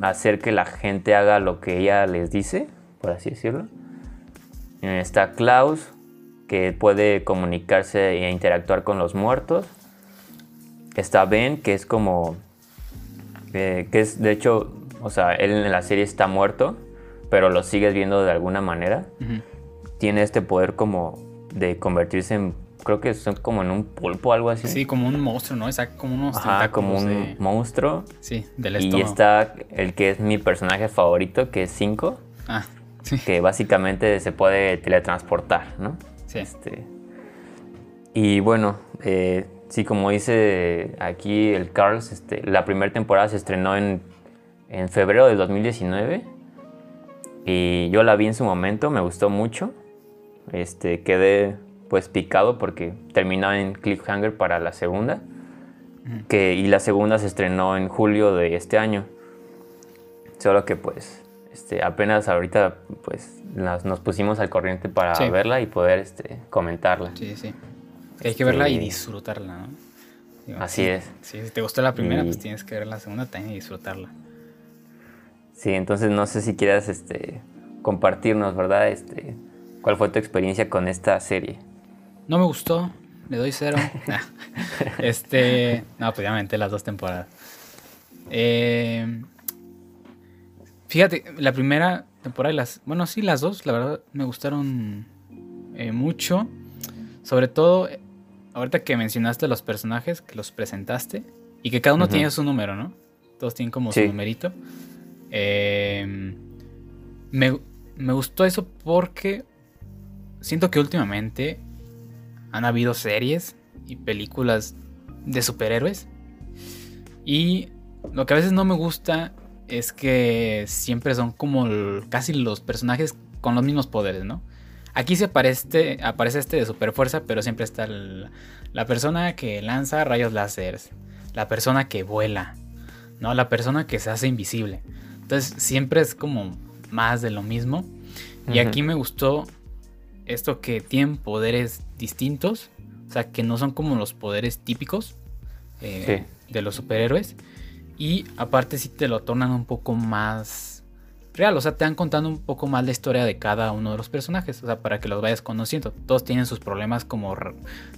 hacer que la gente haga lo que ella les dice, por así decirlo. Está Klaus, que puede comunicarse e interactuar con los muertos. Está Ben, que es como... Eh, que es, de hecho, o sea, él en la serie está muerto, pero lo sigues viendo de alguna manera. Tiene este poder como de convertirse en creo que son como en un pulpo o algo así. Sí, como un monstruo, ¿no? Exacto, como unos Ajá, como un monstruo. Sí, del estómago. Y está el que es mi personaje favorito, que es Cinco. Ah, sí. Que básicamente se puede teletransportar, ¿no? Sí. Este, y bueno, eh, sí, como dice aquí el Carlos, este, la primera temporada se estrenó en, en febrero de 2019. Y yo la vi en su momento, me gustó mucho. Este, quedé pues picado porque terminó en cliffhanger para la segunda. Que, y la segunda se estrenó en julio de este año. Solo que pues este, apenas ahorita pues nos pusimos al corriente para verla y poder este, comentarla. Sí, sí. Hay que verla y este, disfrutarla, ¿no? Así es. si te gustó la primera, pues tienes que ver la segunda también y disfrutarla. Sí, entonces no sé si quieras este, compartirnos, ¿verdad? Este, ¿Cuál fue tu experiencia con esta serie? No me gustó, le doy cero. este, no, pues ya me las dos temporadas. Eh, fíjate, la primera temporada y las, bueno, sí, las dos, la verdad, me gustaron eh, mucho. Sobre todo, ahorita que mencionaste los personajes, que los presentaste, y que cada uno tiene su número, ¿no? Todos tienen como su numerito. Eh, me, me gustó eso porque siento que últimamente han habido series y películas de superhéroes. Y lo que a veces no me gusta es que siempre son como casi los personajes con los mismos poderes, ¿no? Aquí se aparece, aparece este de super fuerza, pero siempre está la persona que lanza rayos láser, la persona que vuela, ¿no? La persona que se hace invisible. Entonces siempre es como más de lo mismo. Y aquí me gustó esto que tienen poderes distintos, o sea, que no son como los poderes típicos eh, de los superhéroes. Y aparte sí te lo tornan un poco más real, o sea, te van contando un poco más la historia de cada uno de los personajes, o sea, para que los vayas conociendo. Todos tienen sus problemas como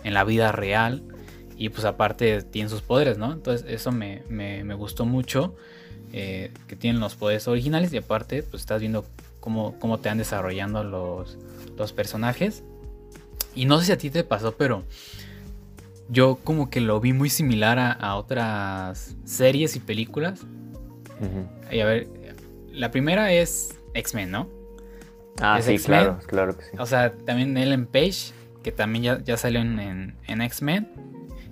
en la vida real y pues aparte tienen sus poderes, ¿no? Entonces eso me, gustó mucho, eh, que tienen los poderes originales y aparte pues estás viendo cómo, cómo te van desarrollando los, los personajes. Y no sé si a ti te pasó, pero yo como que lo vi muy similar a, otras series y películas. Y a ver, la primera es X-Men, ¿no? Ah, sí, claro, claro que sí. O sea, también Ellen Page, que también ya, salió en, X-Men.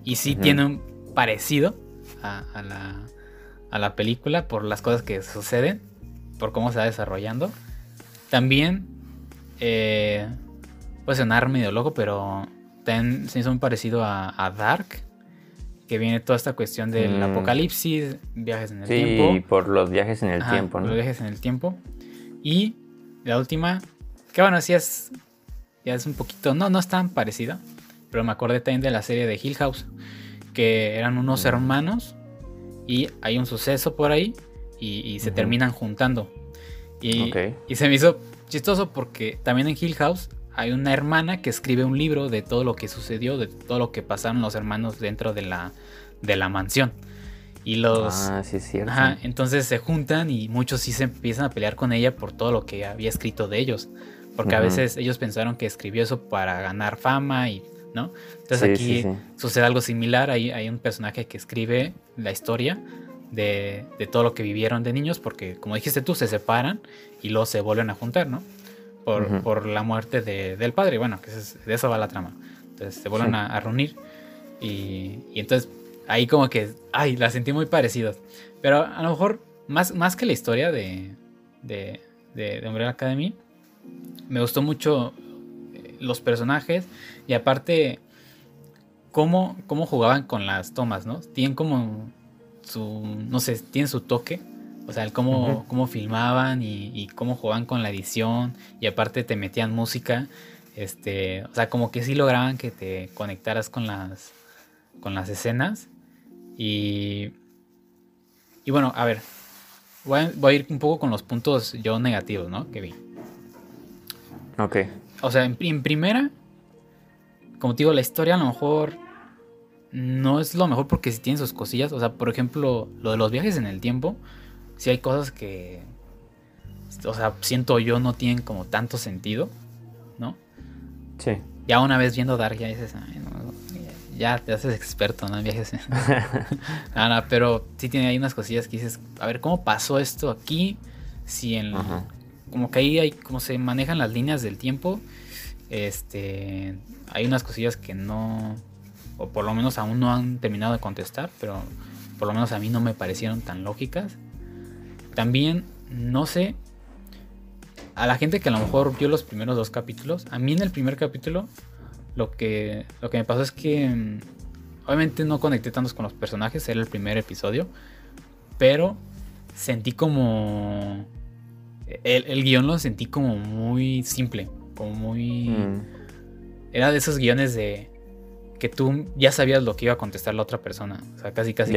Y sí tiene un parecido a, la, a la película por las cosas que suceden, por cómo se va desarrollando. También, eh, puede sonar medio loco, pero también se hizo muy parecido a, Dark, que viene toda esta cuestión del mm. apocalipsis, viajes en el tiempo. Sí, por los viajes en el tiempo, ¿no? Los viajes en el tiempo. Y la última, que bueno, sí es, ya es un poquito, no, no es tan parecida, pero me acordé también de la serie de Hill House, que eran unos mm. hermanos y hay un suceso por ahí y, se terminan juntando. Y, y se me hizo chistoso porque también en Hill House hay una hermana que escribe un libro de todo lo que sucedió, de todo lo que pasaron los hermanos dentro de la, de la mansión. Y los. Ah, sí, es cierto. Ajá, entonces se juntan y muchos sí se empiezan a pelear con ella por todo lo que había escrito de ellos. Porque a veces ellos pensaron que escribió eso para ganar fama y. ¿No? Entonces aquí sucede algo similar. Hay, hay un personaje que escribe la historia de, de, todo lo que vivieron de niños. Porque, como dijiste tú, se separan y luego se vuelven a juntar, ¿no? por, la muerte del padre. Bueno, que de eso va la trama. Entonces se vuelven a, reunir y, entonces ahí como que, ay, la sentí muy parecida. Pero a lo mejor, más, más que la historia de, de, de, Umbrella Academy, me gustó mucho eh, los personajes y aparte cómo, cómo jugaban con las tomas, ¿no? Tienen como su, no sé, tienen su toque o sea, el cómo, cómo filmaban y, cómo jugaban con la edición. Y aparte te metían música. Este, o sea, como que sí lograban que te conectaras con las, con las escenas. Y, y bueno, a ver. Voy a, ir un poco con los puntos yo negativos, ¿no? Que vi. Ok. O sea, en, en primera, como te digo, la historia a lo mejor no es lo mejor porque sí tiene sus cosillas. O sea, por ejemplo, lo de los viajes en el tiempo si hay cosas que, o sea, siento yo no tienen como tanto sentido, ¿no? Sí. Ya una vez viendo Dark ya dices, ya te haces experto, ¿no? En viajes. Nada, pero sí tiene ahí unas cosillas que dices, a ver, ¿cómo pasó esto aquí? Si en... Como que ahí hay, como se manejan las líneas del tiempo, este... Hay unas cosillas que no... O por lo menos aún no han terminado de contestar, pero por lo menos a mí no me parecieron tan lógicas. También, no sé, a la gente que a lo mejor vio los primeros dos capítulos, a mí en el primer capítulo lo que, lo que me pasó es que mm, obviamente no conecté tantos con los personajes, era el primer episodio, pero sentí como... El, el guion lo sentí como muy simple, como muy... Mm. Era de esos guiones de que tú ya sabías lo que iba a contestar la otra persona. O sea, casi, casi.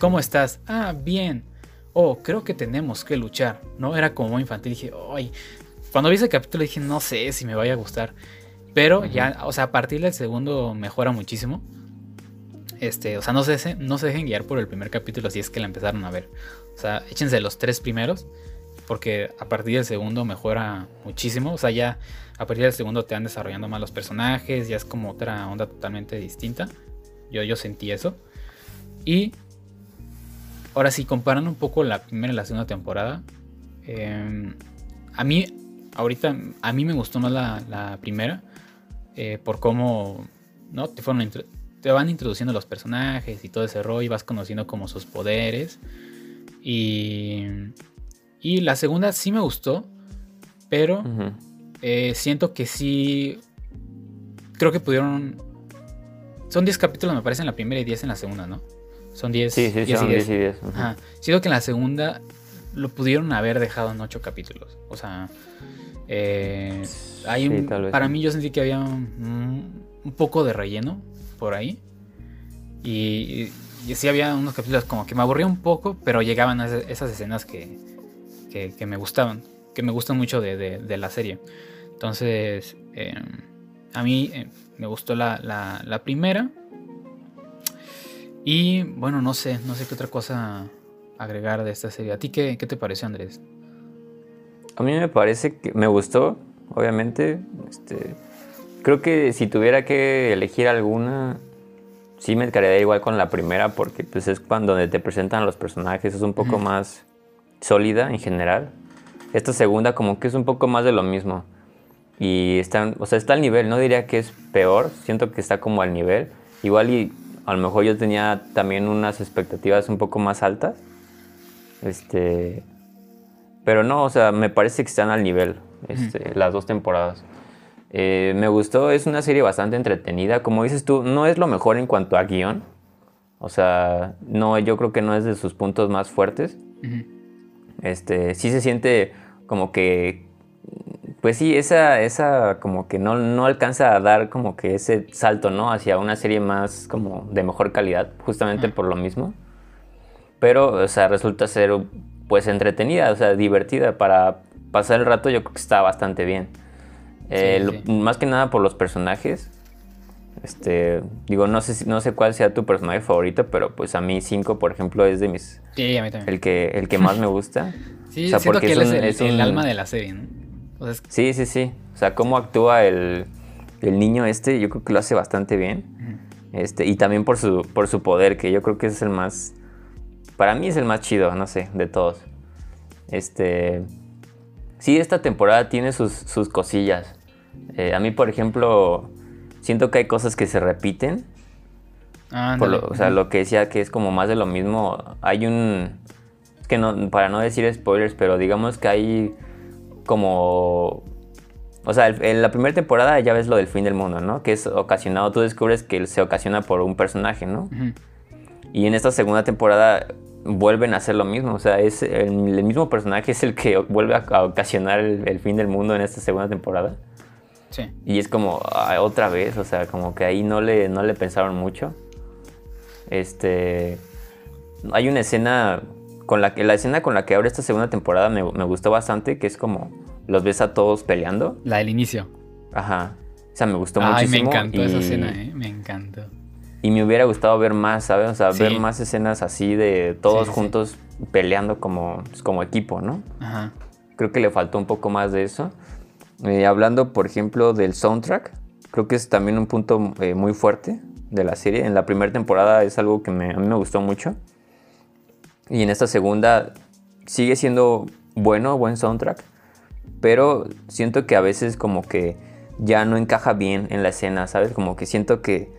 ¿Cómo estás? Ah, bien oh, creo que tenemos que luchar, ¿no? Era como muy infantil. Dije, ay, cuando vi ese capítulo dije, no sé si me vaya a gustar. Pero ya, o sea, a partir del segundo mejora muchísimo. Este, o sea, no se, no se dejen guiar por el primer capítulo si es que la empezaron a ver. O sea, échense los tres primeros. Porque a partir del segundo mejora muchísimo. O sea, ya a partir del segundo te van desarrollando más los personajes. Ya es como otra onda totalmente distinta. Yo, yo sentí eso. Y Ahora, si comparan un poco la primera y la segunda temporada, em, a mí, ahorita, a mí me gustó más la, primera, eh, por cómo, ¿no? Te, fueron, te van introduciendo los personajes y todo ese rollo, y vas conociendo como sus poderes. Y, y la segunda sí me gustó, pero eh, siento que sí. Creo que pudieron. Son 10 capítulos, me parece, en la primera y 10 en la segunda, ¿no? Son 10. Sí, sí, son 10 y 10. Siento que en la segunda lo pudieron haber dejado en 8 capítulos. O sea. Eh, hay un, para mí yo sentí que había un, poco de relleno por ahí. Y, y, sí había unos capítulos como que me aburría un poco, pero llegaban a esas escenas que, que, me gustaban, que me gustan mucho de, la serie. Entonces, em, a mí em, me gustó la, la, primera. Y bueno, no sé, no sé qué otra cosa agregar de esta serie. ¿A ti qué, qué te pareció, Andrés? A mí me parece que me gustó, obviamente. Este, creo que si tuviera que elegir alguna, sí me quedaría igual con la primera, porque pues es cuando te presentan los personajes, es un poco más sólida en general. Esta segunda como que es un poco más de lo mismo. Y está, o sea, está al nivel, no diría que es peor, siento que está como al nivel. Igual y a lo mejor yo tenía también unas expectativas un poco más altas. Este, pero no, o sea, me parece que están al nivel este, las dos temporadas. Eh, me gustó, es una serie bastante entretenida. Como dices tú, no es lo mejor en cuanto a guion. O sea, no, yo creo que no es de sus puntos más fuertes. Este, sí se siente como que, pues sí, esa, esa como que no, no alcanza a dar como que ese salto, ¿no? Hacia una serie más como de mejor calidad, justamente por lo mismo. Pero, o sea, resulta ser pues entretenida, o sea, divertida para pasar el rato, yo creo que está bastante bien. Eh, más que nada por los personajes. Este, digo, no sé, no sé cuál sea tu personaje favorito, pero pues a mí 5, por ejemplo, es de mis... Sí, a mí también. El que, el que más me gusta. sí, o porque que él es, el, alma de la serie, ¿no? Sí, sí, sí. O sea, cómo actúa el, el, niño este, yo creo que lo hace bastante bien. Este, y también por su, por su poder, que yo creo que es el más... Para mí es el más chido, no sé, de todos. Este... Sí, esta temporada tiene sus, sus cosillas. Eh, a mí, por ejemplo siento que hay cosas que se repiten. o sea, lo que decía que es como más de lo mismo. Hay un. Es que no, para no decir spoilers, pero digamos que hay como. O sea, en la primera temporada ya ves lo del fin del mundo, ¿no? Que es ocasionado, tú descubres que se ocasiona por un personaje, ¿no? Y en esta segunda temporada vuelven a hacer lo mismo. O sea, es el, mismo personaje es el que vuelve a, ocasionar el, fin del mundo en esta segunda temporada. Y es como, otra vez, o sea, como que ahí no le, no le pensaron mucho. Este. Hay una escena con la que la escena con la que abre esta segunda temporada me, gustó bastante, que es como los ves a todos peleando. La del inicio. Ajá. O sea, me gustó Ay, me encantó esa escena, ¿eh? Me encantó. Y me hubiera gustado ver más, ¿sabes? O sea, ver más escenas así de todos juntos peleando como, pues, como equipo, ¿no? Ajá. Creo que le faltó un poco más de eso. Eh, hablando, por ejemplo, del soundtrack, creo que es también un punto eh, muy fuerte de la serie. En la primera temporada es algo que a mí me gustó mucho. Y en esta segunda sigue siendo bueno, buen soundtrack. Pero siento que a veces como que ya no encaja bien en la escena, ¿sabes? Como que siento que,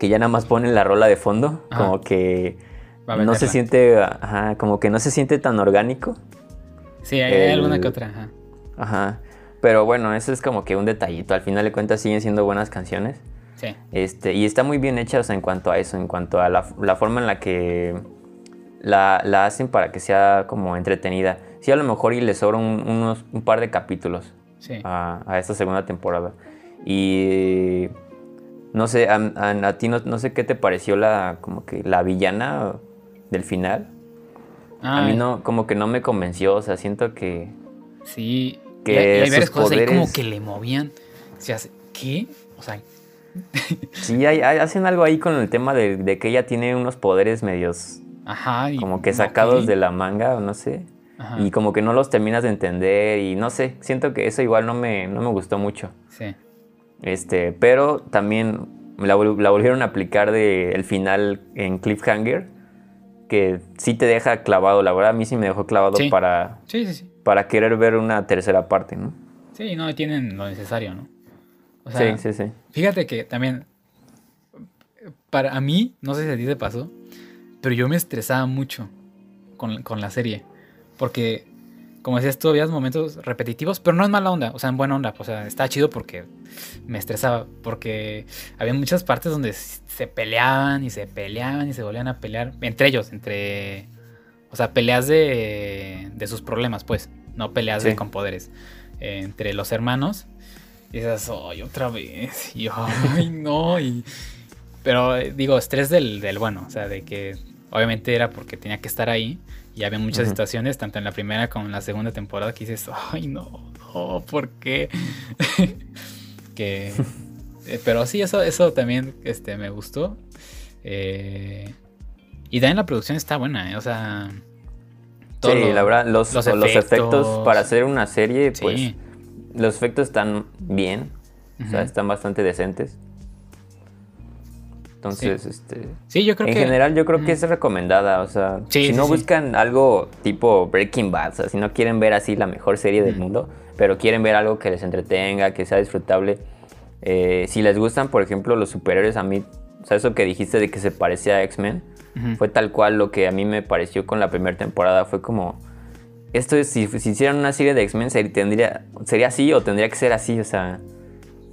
ya nada más ponen la rola de fondo. Como que no se siente, como que no se siente tan orgánico. Sí, hay, alguna que otra. Ajá. Ajá. Pero bueno, eso es como que un detallito. Al final de cuentas siguen siendo buenas canciones. Sí. Este, y está muy bien hecha en cuanto a eso, en cuanto a la, forma en la que la, hacen para que sea como entretenida. Sí, a lo mejor y le sobra un, unos, un par de capítulos a, esta segunda temporada. Y no sé, a, ti no, sé qué te pareció la, como que la villana del final. a mí no, como que no me convenció, o sea, siento que... Sí, que hay, varias cosas ahí como que le movían. Se hace, ¿Qué? O sea. sí, hacen algo ahí con el tema de, que ella tiene unos poderes medios. Ajá. como que sacados de la manga, o no sé. Y como que no los terminas de entender. Y no sé. Siento que eso igual no me, no me gustó mucho. Sí. Este, pero también la, la volvieron a aplicar de el final en Cliffhanger. Que sí te deja clavado. La verdad, a mí sí me dejó clavado para. Sí, sí, sí para querer ver una tercera parte, ¿no? Sí, no tienen lo necesario, ¿no? sí, sí, sí. Fíjate que también, para a mí, no sé si a ti te pasó, pero yo me estresaba mucho con, la serie. Porque como decías tú, había momentos repetitivos, pero no en mala onda, o sea, en buena onda. O sea, estaba chido porque me estresaba, porque había muchas partes donde se peleaban y se peleaban y se volvían a pelear entre ellos, entre. O sea, peleas de, de sus problemas, pues, no peleas de, con poderes. Eh, entre los hermanos. Y dices, ¡ay, otra vez! Y ¡ay, no! Y, pero eh, digo, estrés del, del bueno, o sea, de que obviamente era porque tenía que estar ahí. Y había muchas situaciones, tanto en la primera como en la segunda temporada, que dices, ay, no, no, ¿por qué? que, eh, pero sí, eso, eso también este, me gustó. Eh, y también la producción está buena, ¿eh? o sea... sí, la verdad, los, los, efectos, para hacer una serie, pues los efectos están bien, o sea, están bastante decentes. Entonces, sí. este. Sí, yo creo en general, yo creo que es recomendada. O sea, si no buscan algo tipo Breaking Bad, o sea, si no quieren ver así la mejor serie del mundo, pero quieren ver algo que les entretenga, que sea disfrutable. Eh, si les gustan, por ejemplo, los superhéroes, a mí, o sea, eso que dijiste de que se parecía a X-Men, fue tal cual lo que a mí me pareció con la primera temporada. Fue como. Esto es, si, si hicieran una serie de X-Men, sería, sería así o tendría que ser así, o sea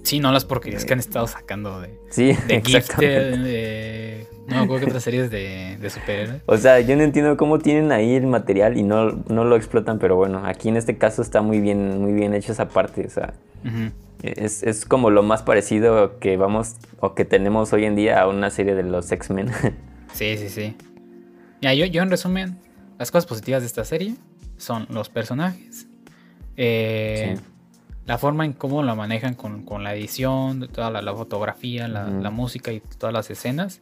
Sí, no las porquerías que han estado sacando de, sí, de Gifted, de, no acuerdo que otras series de, de superhéroes. O sea, yo no entiendo cómo tienen ahí el material y no, no lo explotan, pero bueno, aquí en este caso está muy bien, muy bien hecho esa parte, o sea, es, es, como lo más parecido que vamos o que tenemos hoy en día a una serie de los X-Men. sí, sí, sí. Ya, yo, yo en resumen, las cosas positivas de esta serie son los personajes, eh, sí la forma en cómo lo manejan con, la edición, toda la, fotografía, la, música y todas las escenas.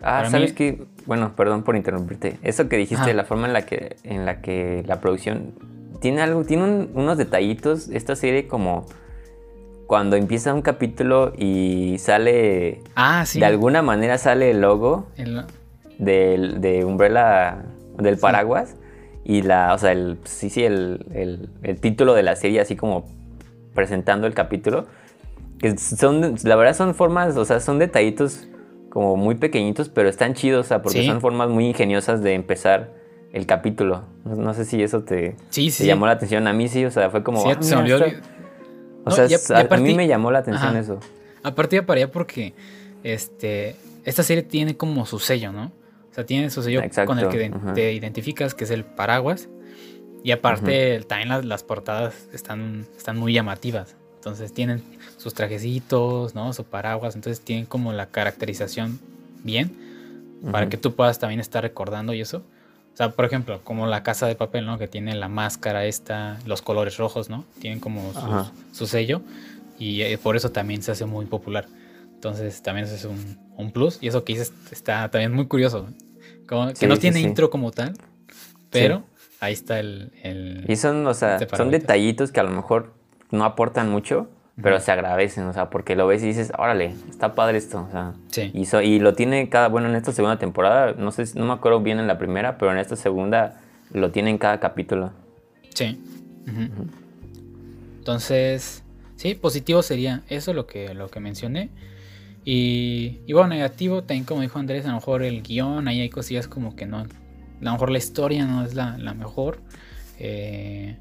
Ah, sabes que, bueno, perdón por interrumpirte. Eso que dijiste, la forma en la que, en la que la producción tiene algo, tiene unos detallitos. Esta serie como cuando empieza un capítulo y sale, ah, sí. de alguna manera sale el logo de Umbrella, del paraguas y la, o sea, el, sí, sí, el, el título de la serie así como presentando el capítulo. Que son, la verdad son formas, o sea, son detallitos como muy pequeñitos, pero están chidos, o sea, porque son formas muy ingeniosas de empezar el capítulo. No, sé si eso te, llamó la atención. A mí sí, o sea, fue como... Sí, se ah, O sea, a, mí me llamó la atención eso. Aparte para allá porque este, esta serie tiene como su sello, ¿no? O sea, tiene su sello con el que te identificas, que es el paraguas. Y aparte, también las, portadas están, están muy llamativas. Entonces tienen sus trajecitos, ¿no? Su paraguas. Entonces tienen como la caracterización bien. Para que tú puedas también estar recordando y eso. O sea, por ejemplo, como la casa de papel, ¿no? Que tiene la máscara esta, los colores rojos, ¿no? Tienen como su, sello. Y eh, por eso también se hace muy popular. Entonces también eso es un, plus. Y eso que dices está también muy curioso. Como, que no tiene intro como tal. Pero ahí está el... y son, o sea, son detallitos que a lo mejor no aportan mucho, pero se agradecen, o sea, porque lo ves y dices, órale, está padre esto, o sea. Sí. Y, y lo tiene cada, bueno, en esta segunda temporada, no sé, no me acuerdo bien en la primera, pero en esta segunda lo tiene en cada capítulo. Sí. Entonces, sí, positivo sería eso lo que, lo que mencioné. Y, y bueno, negativo, también como dijo Andrés, a lo mejor el guion, ahí hay cosillas como que no, a lo mejor la historia no es la, mejor. Eh,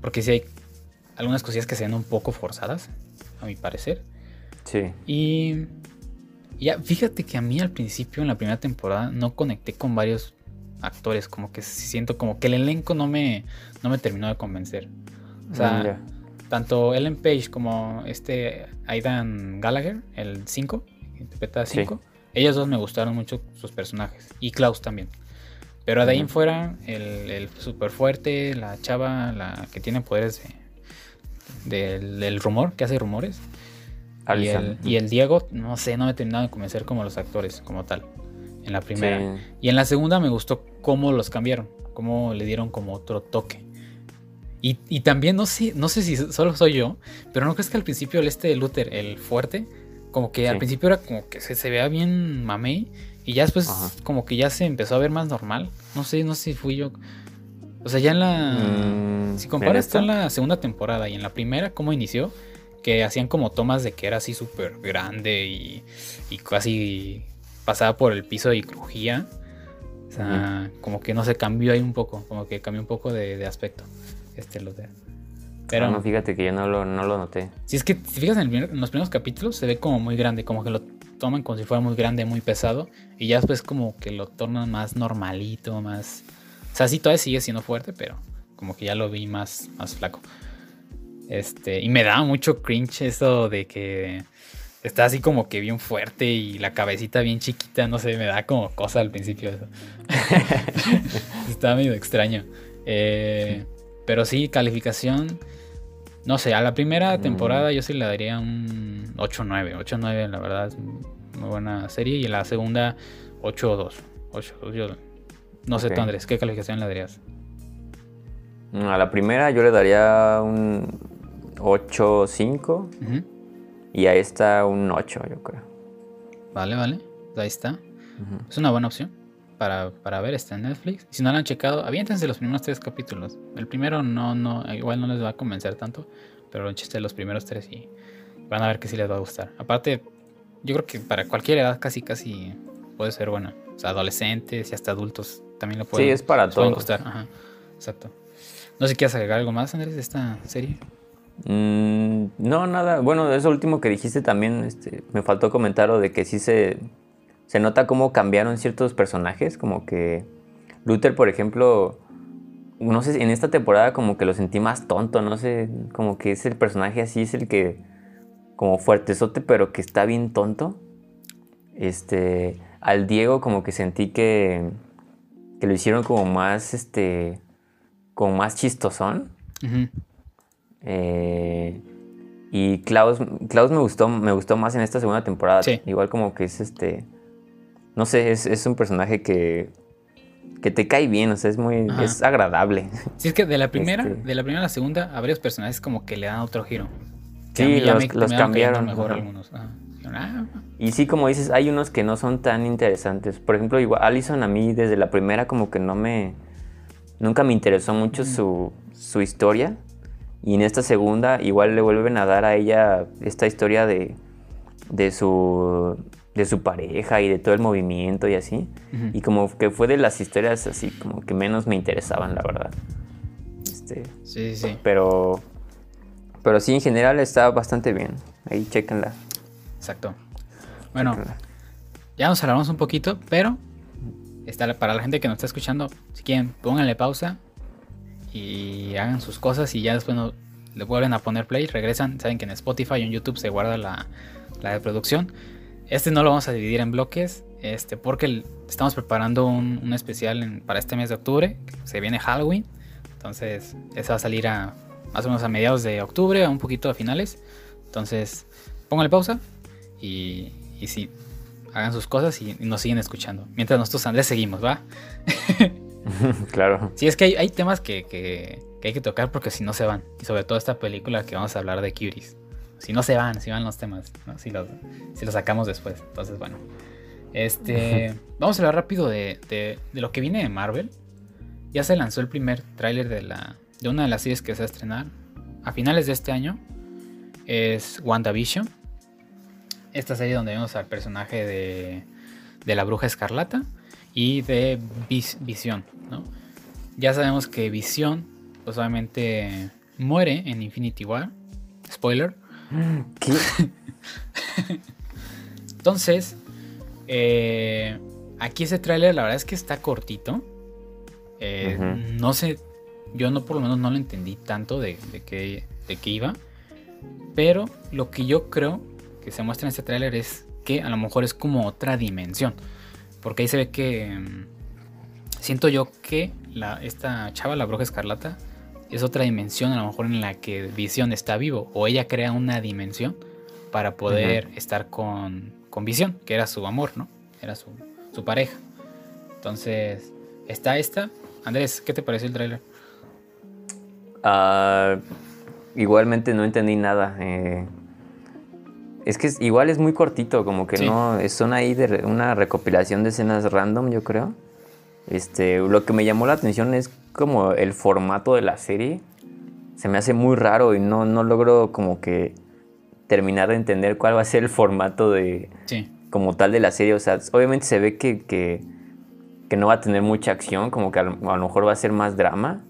porque sí hay algunas cosillas que se ven un poco forzadas, a mi parecer. Sí. Y ya, fíjate que a mí al principio, en la primera temporada, no conecté con varios actores. Como que siento como que el elenco no me, no me terminó de convencer. O sea, tanto Ellen Page como este Aidan Gallagher, el 5, interpreta 5, ellos dos me gustaron mucho sus personajes. Y Klaus también. Pero de ahí en fuera, el, el super fuerte, la chava, la que tiene poderes de, del, rumor, que hace rumores. Y el, y el, Diego, no sé, no me he terminado de convencer como los actores, como tal. En la primera. Y en la segunda me gustó cómo los cambiaron, cómo le dieron como otro toque. Y, y, también no sé, no sé si solo soy yo, pero no crees que al principio el este de Luther, el fuerte, como que al principio era como que se, se vea bien mamey y ya después como que ya se empezó a ver más normal. No sé, no sé si fui yo. O sea, ya en la... Mm, si comparas en la segunda temporada y en la primera, ¿cómo inició? Que hacían como tomas de que era así súper grande y, y, casi pasaba por el piso y crujía. O sea, como que no se cambió ahí un poco, como que cambió un poco de, aspecto. Este Luther. Pero, no, fíjate que yo no lo, no lo noté. Si es que si fijas en, los primeros capítulos, se ve como muy grande, como que lo toman como si fuera muy grande, muy pesado. Y ya después como que lo tornan más normalito, más... O sea, sí todavía sigue siendo fuerte, pero como que ya lo vi más, más flaco. Este, y me da mucho cringe eso de que está así como que bien fuerte y la cabecita bien chiquita, no sé, me da como cosa al principio eso. está medio extraño. Eh, pero sí, calificación, no sé, a la primera mm. temporada yo sí le daría un 8-9, 8-9 la verdad es muy buena serie y la segunda 8-2. 8 no sé tú Andrés, ¿qué calificación le darías? A la primera yo le daría un 8-5. Y a esta un 8, yo creo. Vale, vale. Ahí está. Es una buena opción para, ver. Está en Netflix. Si no la han checado, aviéntense los primeros tres capítulos. El primero no, no, igual no les va a convencer tanto. Pero chiste los primeros tres y van a ver que sí les va a gustar. Aparte, yo creo que para cualquier edad casi, casi puede ser buena. O sea, adolescentes y hasta adultos también lo pueden. Sí, es para todos. gustar. Ajá, exacto. No sé si quieres agregar algo más, Andrés, de esta serie. Mm, no, nada. Bueno, eso último que dijiste también, este, me faltó comentar lo de que sí se, se nota cómo cambiaron ciertos personajes, como que Luther, por ejemplo, no sé, en esta temporada como que lo sentí más tonto, no sé, como que es el personaje así, es el que, como fuertezote, pero que está bien tonto. Este, al Diego como que sentí que, que lo hicieron como más, este, como más chistosón. Eh, y Klaus, Klaus me gustó, me gustó más en esta segunda temporada. Igual como que es este. No sé, es, un personaje que. que te cae bien, o sea, es muy. es agradable. Sí, es que de la primera, este. de la primera a la segunda, a varios personajes como que le dan otro giro. Sí, los, cambiaron. Mejor algunos. Ah". Y sí, como dices, hay unos que no son tan interesantes. Por ejemplo, igual Allison a mí desde la primera como que no me... Nunca me interesó mucho su, su historia. Y en esta segunda igual le vuelven a dar a ella esta historia de, de, su, de su pareja y de todo el movimiento y así. Y como que fue de las historias así como que menos me interesaban, la verdad. Este, sí, sí. Pero, pero sí, en general está bastante bien. Ahí chequenla. Exacto. Bueno, ya nos hablamos un poquito, pero está para la gente que nos está escuchando, si quieren, pónganle pausa, y hagan sus cosas y ya después le vuelven a poner play, regresan, saben que en Spotify y en YouTube se guarda la, la reproducción. Este no lo vamos a dividir en bloques, este, porque estamos preparando un, especial para este mes de octubre, se viene Halloween, entonces ese va a salir a más o menos a mediados de octubre, a un poquito a finales, entonces pónganle pausa y, y sí, hagan sus cosas y, y nos siguen escuchando. Mientras nosotros Andrés seguimos, ¿va? claro. Sí, es que hay, temas que, hay que tocar porque si no se van. Y sobre todo esta película que vamos a hablar de Curies. Si no se van, si van los temas, si, los, si los sacamos después. Entonces, bueno. Este, vamos a hablar rápido de, lo que viene de Marvel. Ya se lanzó el primer tráiler de, la, de una de las series que se va a estrenar a finales de este año. Es WandaVision. Esta serie donde vemos al personaje de, de la bruja escarlata y de Visión. ¿no? Ya sabemos que Visión, pues obviamente muere en Infinity War. Spoiler. ¿Qué? Entonces, eh, aquí ese tráiler la verdad es que está cortito. Eh, no sé, yo no por lo menos no lo entendí tanto de, de, qué, de qué iba. Pero lo que yo creo que se muestra en este tráiler es que a lo mejor es como otra dimensión. Porque ahí se ve que. Mm, siento yo que la, esta chava, la bruja escarlata, es otra dimensión a lo mejor en la que Visión está vivo. O ella crea una dimensión para poder estar con, con Visión, que era su amor, ¿no? Era su, su pareja. Entonces, está esta. Andrés, ¿qué te pareció el tráiler? Ah, igualmente no entendí nada. Eh, es que igual es muy cortito, como que no, son ahí de una recopilación de escenas random, yo creo. Este, lo que me llamó la atención es como el formato de la serie. Se me hace muy raro y no, no logro como que terminar de entender cuál va a ser el formato de como tal de la serie. O sea, obviamente se ve que, que, no va a tener mucha acción, como que a lo, mejor va a ser más drama.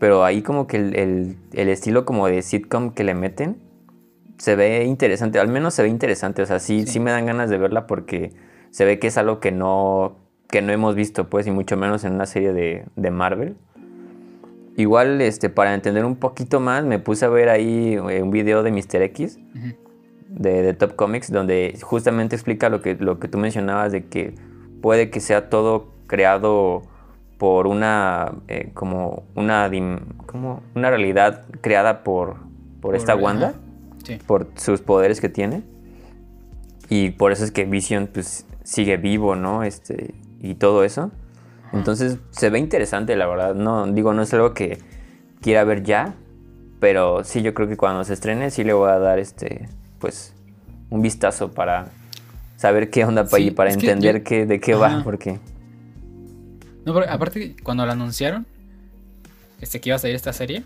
pero ahí como que el, estilo como de sitcom que le meten se ve interesante, al menos se ve interesante, o sea, sí, sí, me dan ganas de verla porque se ve que es algo que no, que no hemos visto, pues, y mucho menos en una serie de, Marvel. Igual, este, para entender un poquito más, me puse a ver ahí eh, un video de Mr. X, de, Top Comics, donde justamente explica lo que, lo que tú mencionabas de que puede que sea todo creado por una eh, como una como una realidad creada por, por, esta Wanda por sus poderes que tiene y por eso es que Vision pues sigue vivo no este y todo eso. Entonces se ve interesante la verdad. No digo no es algo que quiera ver ya pero sí yo creo que cuando se estrene sí le voy a dar este pues un vistazo para saber qué onda para, para entender qué, de qué va porque no, pero aparte, cuando lo anunciaron, este, que iba a salir esta serie,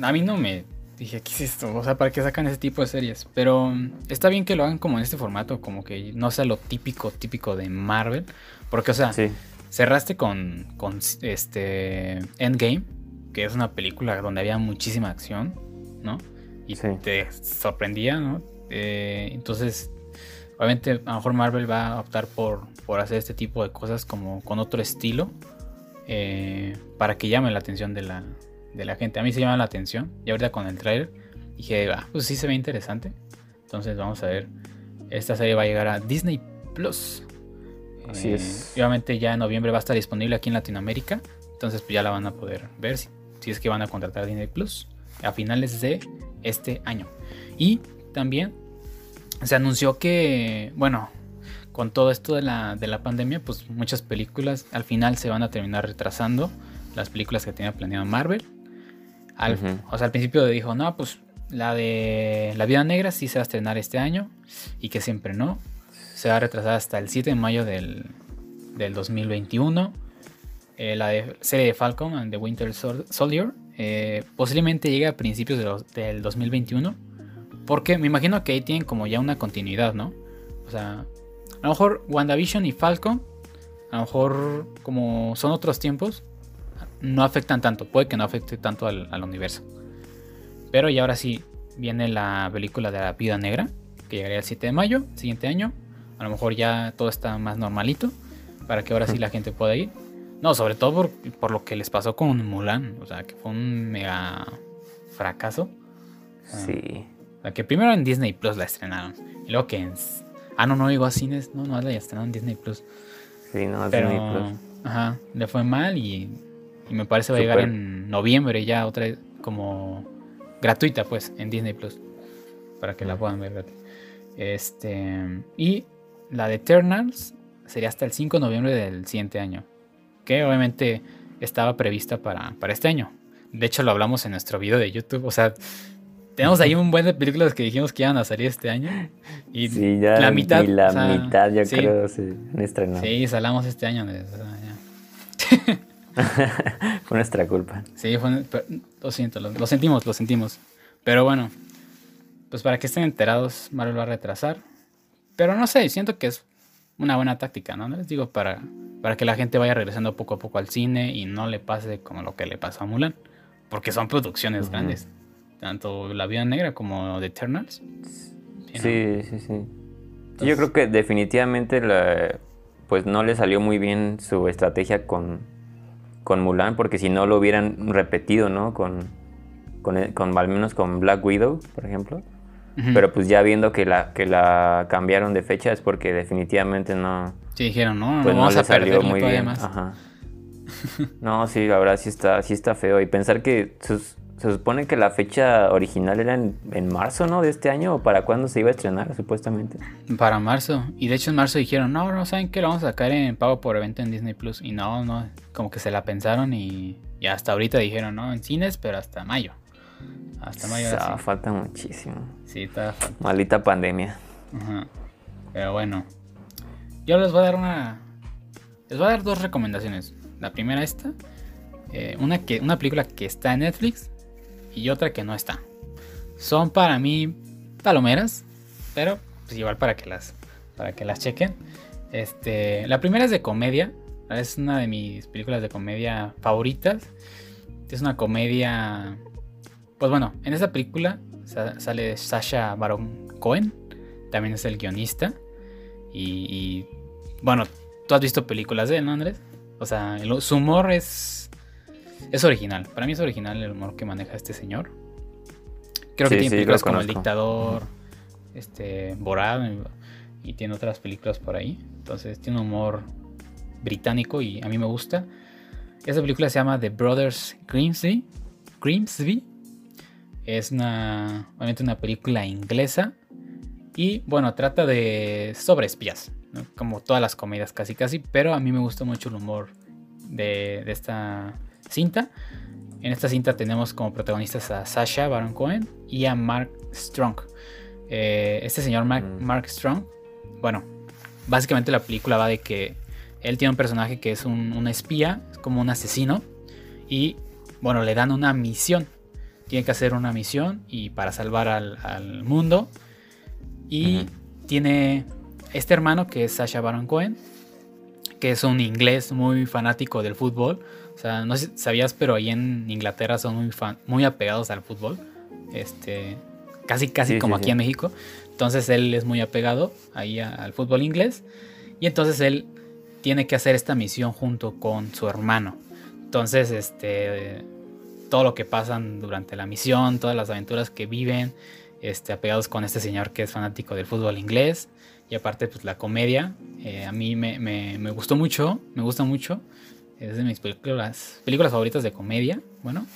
a mí no me dije, ¿qué es esto? O sea, ¿para qué sacan ese tipo de series? Pero mm, está bien que lo hagan como en este formato, como que no sea lo típico, típico de Marvel. Porque, o sea, cerraste con, con este Endgame, que es una película donde había muchísima acción, ¿no? Y te sorprendía, ¿no? Eh, entonces, obviamente, a lo mejor Marvel va a optar por por hacer este tipo de cosas como con otro estilo eh, para que llame la atención de la, de la gente. A mí se llama la atención y ahorita con el trailer dije, ah, pues sí se ve interesante. Entonces vamos a ver. Esta serie va a llegar a Disney Plus. Así es. Eh, obviamente ya en noviembre va a estar disponible aquí en Latinoamérica. Entonces pues ya la van a poder ver si, si es que van a contratar a Disney Plus a finales de este año. Y también se anunció que, bueno, con todo esto de la, de la pandemia, pues muchas películas al final se van a terminar retrasando. Las películas que tenía planeado Marvel. O sea, al principio dijo, no, pues la de La Vida Negra sí se va a estrenar este año y que siempre no. Se va a retrasar hasta el 7 de mayo del, del 2021. Eh, la de, serie de Falcon and the Winter Soldier eh, posiblemente llegue a principios de del 2021. Porque me imagino que ahí tienen como ya una continuidad, ¿no? O sea, a lo mejor WandaVision y Falcon, a lo mejor como son otros tiempos, no afectan tanto. Puede que no afecte tanto al, universo. Pero y ahora sí viene la película de la Vida Negra, que llegaría el 7 de mayo, siguiente año. A lo mejor ya todo está más normalito, para que ahora sí la gente pueda ir. No, sobre todo por, lo que les pasó con Mulan, o sea, que fue un mega fracaso. Sí. O sea, que primero en Disney Plus la estrenaron, y luego que en Ah, no, no llegó a cines. No, no, ya estrenó en Disney Plus. Sí, no, Pero, Disney Plus. Ajá, le fue mal y, y me parece va a llegar en noviembre ya otra vez como gratuita pues en Disney Plus para que la puedan ver Este y la de Eternals sería hasta el 5 de noviembre del siguiente año, que obviamente estaba prevista para, para este año. De hecho lo hablamos en nuestro video de YouTube, o sea, tenemos ahí un buen de películas que dijimos que iban a salir este año. Y ya la mitad. Y la mitad, yo creo, se han estrenado. Sí, salamos este año. fue nuestra culpa. Sí, fue, lo siento, lo, sentimos, lo sentimos. Pero bueno, pues para que estén enterados, Marvel va a retrasar. Pero no sé, siento que es una buena táctica, ¿no? Les digo, para, para que la gente vaya regresando poco a poco al cine y no le pase como lo que le pasó a Mulan. Porque son producciones grandes tanto La Vida Negra como The Eternals. Sí, sí, sí. Yo creo que definitivamente pues no le salió muy bien su estrategia con, con Mulan, porque si no lo hubieran repetido, ¿no? Con, con, al menos con Black Widow, por ejemplo. Pero pues ya viendo que la, que la cambiaron de fecha es porque definitivamente no... Sí, dijeron, no, pues no, vamos a salió muy bien. Más. Ajá. No, sí, la verdad sí está, sí está feo. Y pensar que sus, se supone que la fecha original era en, marzo, ¿no? De este año, o para cuándo se iba a estrenar, supuestamente. Para marzo. Y de hecho en marzo dijeron, no, no saben que lo vamos a sacar en pago por evento en Disney Plus. Y no, no, como que se la pensaron y, hasta ahorita dijeron, no, en cines, pero hasta mayo. Hasta mayo. O falta muchísimo. Sí, está Maldita pandemia. Ajá. Pero bueno. Yo les voy a dar una. Les voy a dar dos recomendaciones. La primera esta. Eh, una, que, una película que está en Netflix y otra que no está. Son para mí palomeras, pero pues igual para que las, para que las chequen. Este, la primera es de comedia, es una de mis películas de comedia favoritas. es una comedia. Pues bueno, en esa película sale Sasha Baron Cohen, también es el guionista. Y, bueno, tú has visto películas de él, ¿no, Andrés? O sea, su humor es, es original. Para mí es original el humor que maneja este señor. Creo que tiene películas como El Dictador, este, Borat y tiene otras películas por ahí. Entonces tiene un humor británico y a mí me gusta. Esa película se llama The Brothers Grimsby. Grimsby. Es una, obviamente una película inglesa. Y bueno, trata de sobre espías. Como todas las comedias casi casi. Pero a mí me gusta mucho el humor de, esta cinta. En esta cinta tenemos como protagonistas a Sasha Baron Cohen y a Mark Strong. Eh, este señor Mark, mm. Mark Strong, bueno, básicamente la película va de que él tiene un personaje que es un, espía, es como un asesino, y bueno, le dan una misión. Tiene que hacer una misión y para salvar al, mundo. Y tiene este hermano que es Sasha Baron Cohen, que es un inglés muy fanático del fútbol. O sea, no sé si sabías, pero ahí en Inglaterra son muy, muy apegados al fútbol. Este, casi, casi como aquí en México. Entonces él es muy apegado ahí al fútbol inglés. Y entonces él tiene que hacer esta misión junto con su hermano. Entonces, este, todo lo que pasan durante la misión, todas las aventuras que viven, este, apegados con este señor que es fanático del fútbol inglés. Y aparte, pues la comedia, eh, a mí me, me, gustó mucho, me gusta mucho. Es de mis películas, películas favoritas de comedia, bueno.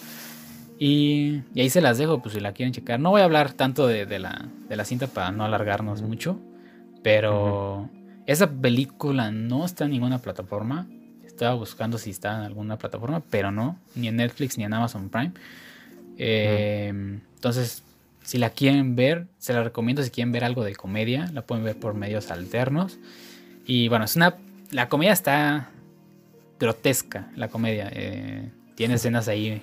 Y, ahí se las dejo, pues si la quieren checar. No voy a hablar tanto de, la, de la, cinta para no alargarnos mucho, pero... Esa película no está en ninguna plataforma. Estaba buscando si está en alguna plataforma, pero no, ni en Netflix ni en Amazon Prime. Eh, entonces, si la quieren ver, se la recomiendo. Si quieren ver algo de comedia, la pueden ver por medios alternos. Y bueno, es una. La comedia está grotesca, la comedia. Eh, tiene escenas ahí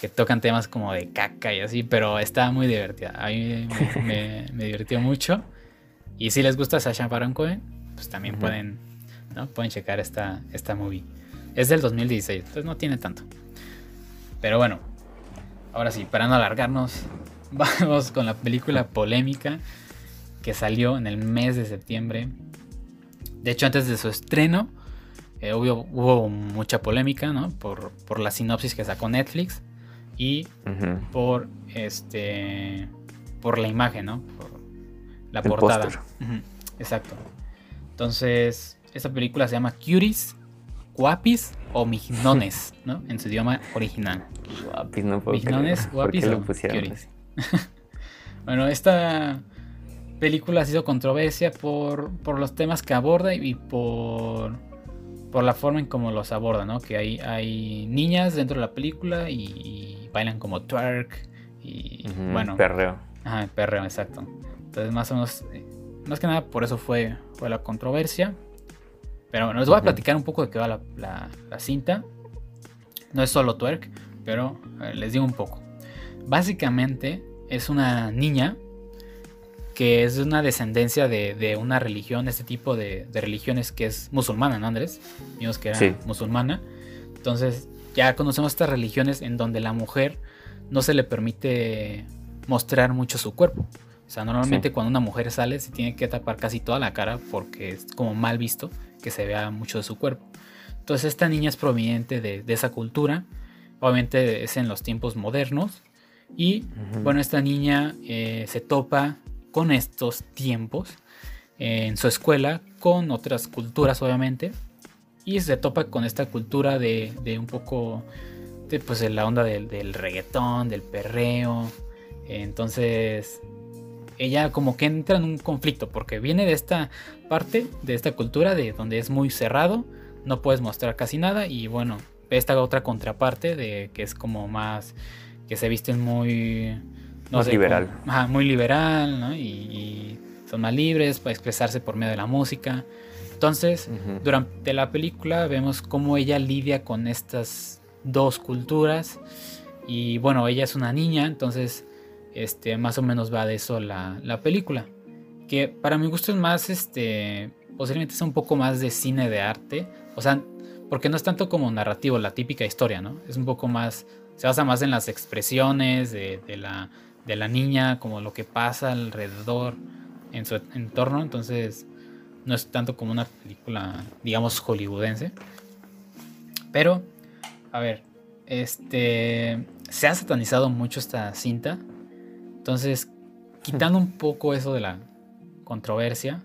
que tocan temas como de caca y así, pero está muy divertida. A mí me, me divirtió mucho. Y si les gusta Sasha Baron Cohen, pues también pueden, ¿no? Pueden checar esta, esta movie. Es del 2016, entonces no tiene tanto. Pero bueno, ahora sí, para no alargarnos, vamos con la película polémica que salió en el mes de septiembre. De hecho, antes de su estreno, eh, hubo, mucha polémica, ¿no? Por, por, la sinopsis que sacó Netflix y por este por la imagen, ¿no? Por la portada. Exacto. Entonces, esta película se llama Cuties, Guapis o Mignones, ¿no? En su idioma original. Guapis, no puedo Mignones, Guapis o Cuties. bueno, esta película ha sido controversia por, por los temas que aborda y por, por la forma en cómo los aborda, ¿no? Que hay, hay niñas dentro de la película y, bailan como twerk y bueno. Perreo. Ajá, perreo, exacto. Entonces más o menos eh, más que nada por eso fue, fue la controversia. Pero bueno, les voy a platicar un poco de qué va la, cinta. No es solo twerk, pero les digo un poco. Básicamente es una niña que es de una descendencia de, una religión, este tipo de, religiones que es musulmana, ¿no, Andrés? Vimos que era musulmana. Entonces, ya conocemos estas religiones en donde la mujer no se le permite mostrar mucho su cuerpo. O sea, normalmente cuando una mujer sale se tiene que tapar casi toda la cara porque es como mal visto que se vea mucho de su cuerpo. Entonces esta niña es proveniente de, esa cultura, obviamente es en los tiempos modernos y bueno, esta niña eh, se topa con estos tiempos en su escuela, con otras culturas obviamente, y se topa con esta cultura de, un poco de pues la onda del, del reggaetón, del perreo, entonces ella como que entra en un conflicto porque viene de esta parte, de esta cultura de donde es muy cerrado, no puedes mostrar casi nada y bueno, esta otra contraparte de que es como más que se visten muy no liberal. muy liberal, ¿no? Y, son más libres para expresarse por medio de la música. Entonces, durante la película vemos cómo ella lidia con estas dos culturas y bueno, ella es una niña, entonces este, más o menos va de eso la, película. Que para mi gusto es más, este, posiblemente es un poco más de cine de arte. O sea, porque no es tanto como narrativo, la típica historia, ¿no? Es un poco más se basa más en las expresiones de, la, de la niña, como lo que pasa alrededor en su entorno. Entonces, no es tanto como una película, digamos, hollywoodense. Pero, a ver, este. Se ha satanizado mucho esta cinta. Entonces, quitando un poco eso de la controversia,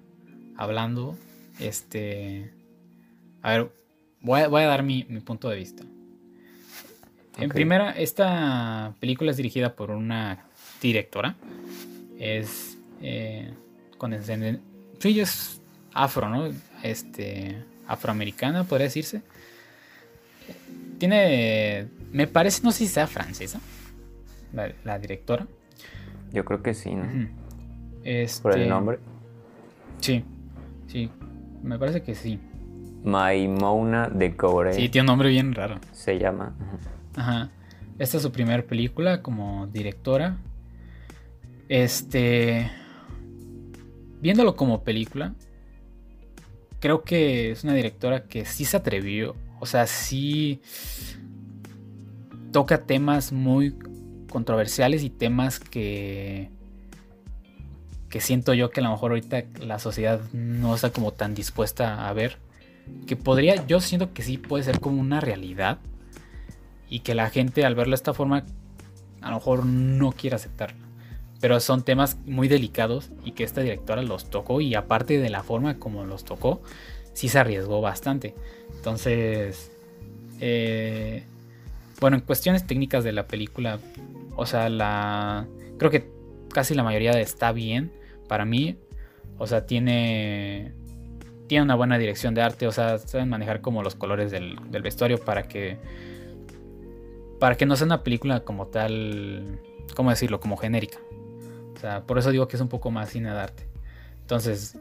hablando, este. A ver, voy a, dar mi, punto de vista. En primera, esta película es dirigida por una directora. Es eh, con Sí, es afro, ¿no? Este, afroamericana, podría decirse. Tiene, me parece, no sé si sea francesa, la, directora. Yo creo que sí, ¿no? este, Por el nombre. Sí, sí, me parece que sí. Maimona de Cobre. Sí, tiene un nombre bien raro. Se llama. Ajá. Esta es su primera película como directora. Este. Viéndolo como película, creo que es una directora que sí se atrevió. O sea, sí toca temas muy controversiales y temas que que siento yo que a lo mejor ahorita la sociedad no está como tan dispuesta a ver que podría yo siento que sí puede ser como una realidad y que la gente al verlo de esta forma a lo mejor no quiere aceptarla pero son temas muy delicados y que esta directora los tocó y aparte de la forma como los tocó sí se arriesgó bastante. Entonces, eh, bueno, en cuestiones técnicas de la película, o sea, la creo que casi la mayoría está bien para mí. O sea, tiene tiene una buena dirección de arte, o sea, saben manejar como los colores del, del vestuario para que para que no sea una película como tal, ¿cómo decirlo? Como genérica. O sea, por eso digo que es un poco más cine de arte. Entonces,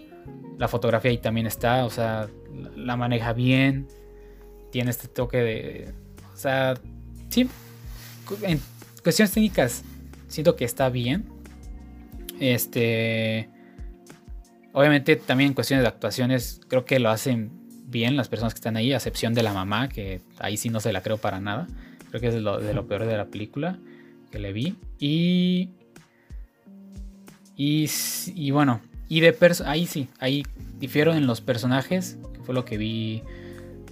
la fotografía ahí también está, o sea, la maneja bien, tiene este toque de, o sea, sí, en cuestiones técnicas siento que está bien. Este, obviamente también en cuestiones de actuaciones creo que lo hacen bien las personas que están ahí, a excepción de la mamá, que ahí sí no se la creo para nada. Creo que es de lo, de lo peor de la película que le vi. Y, y, bueno, y de ahí sí, ahí difiero en los personajes, que fue lo que vi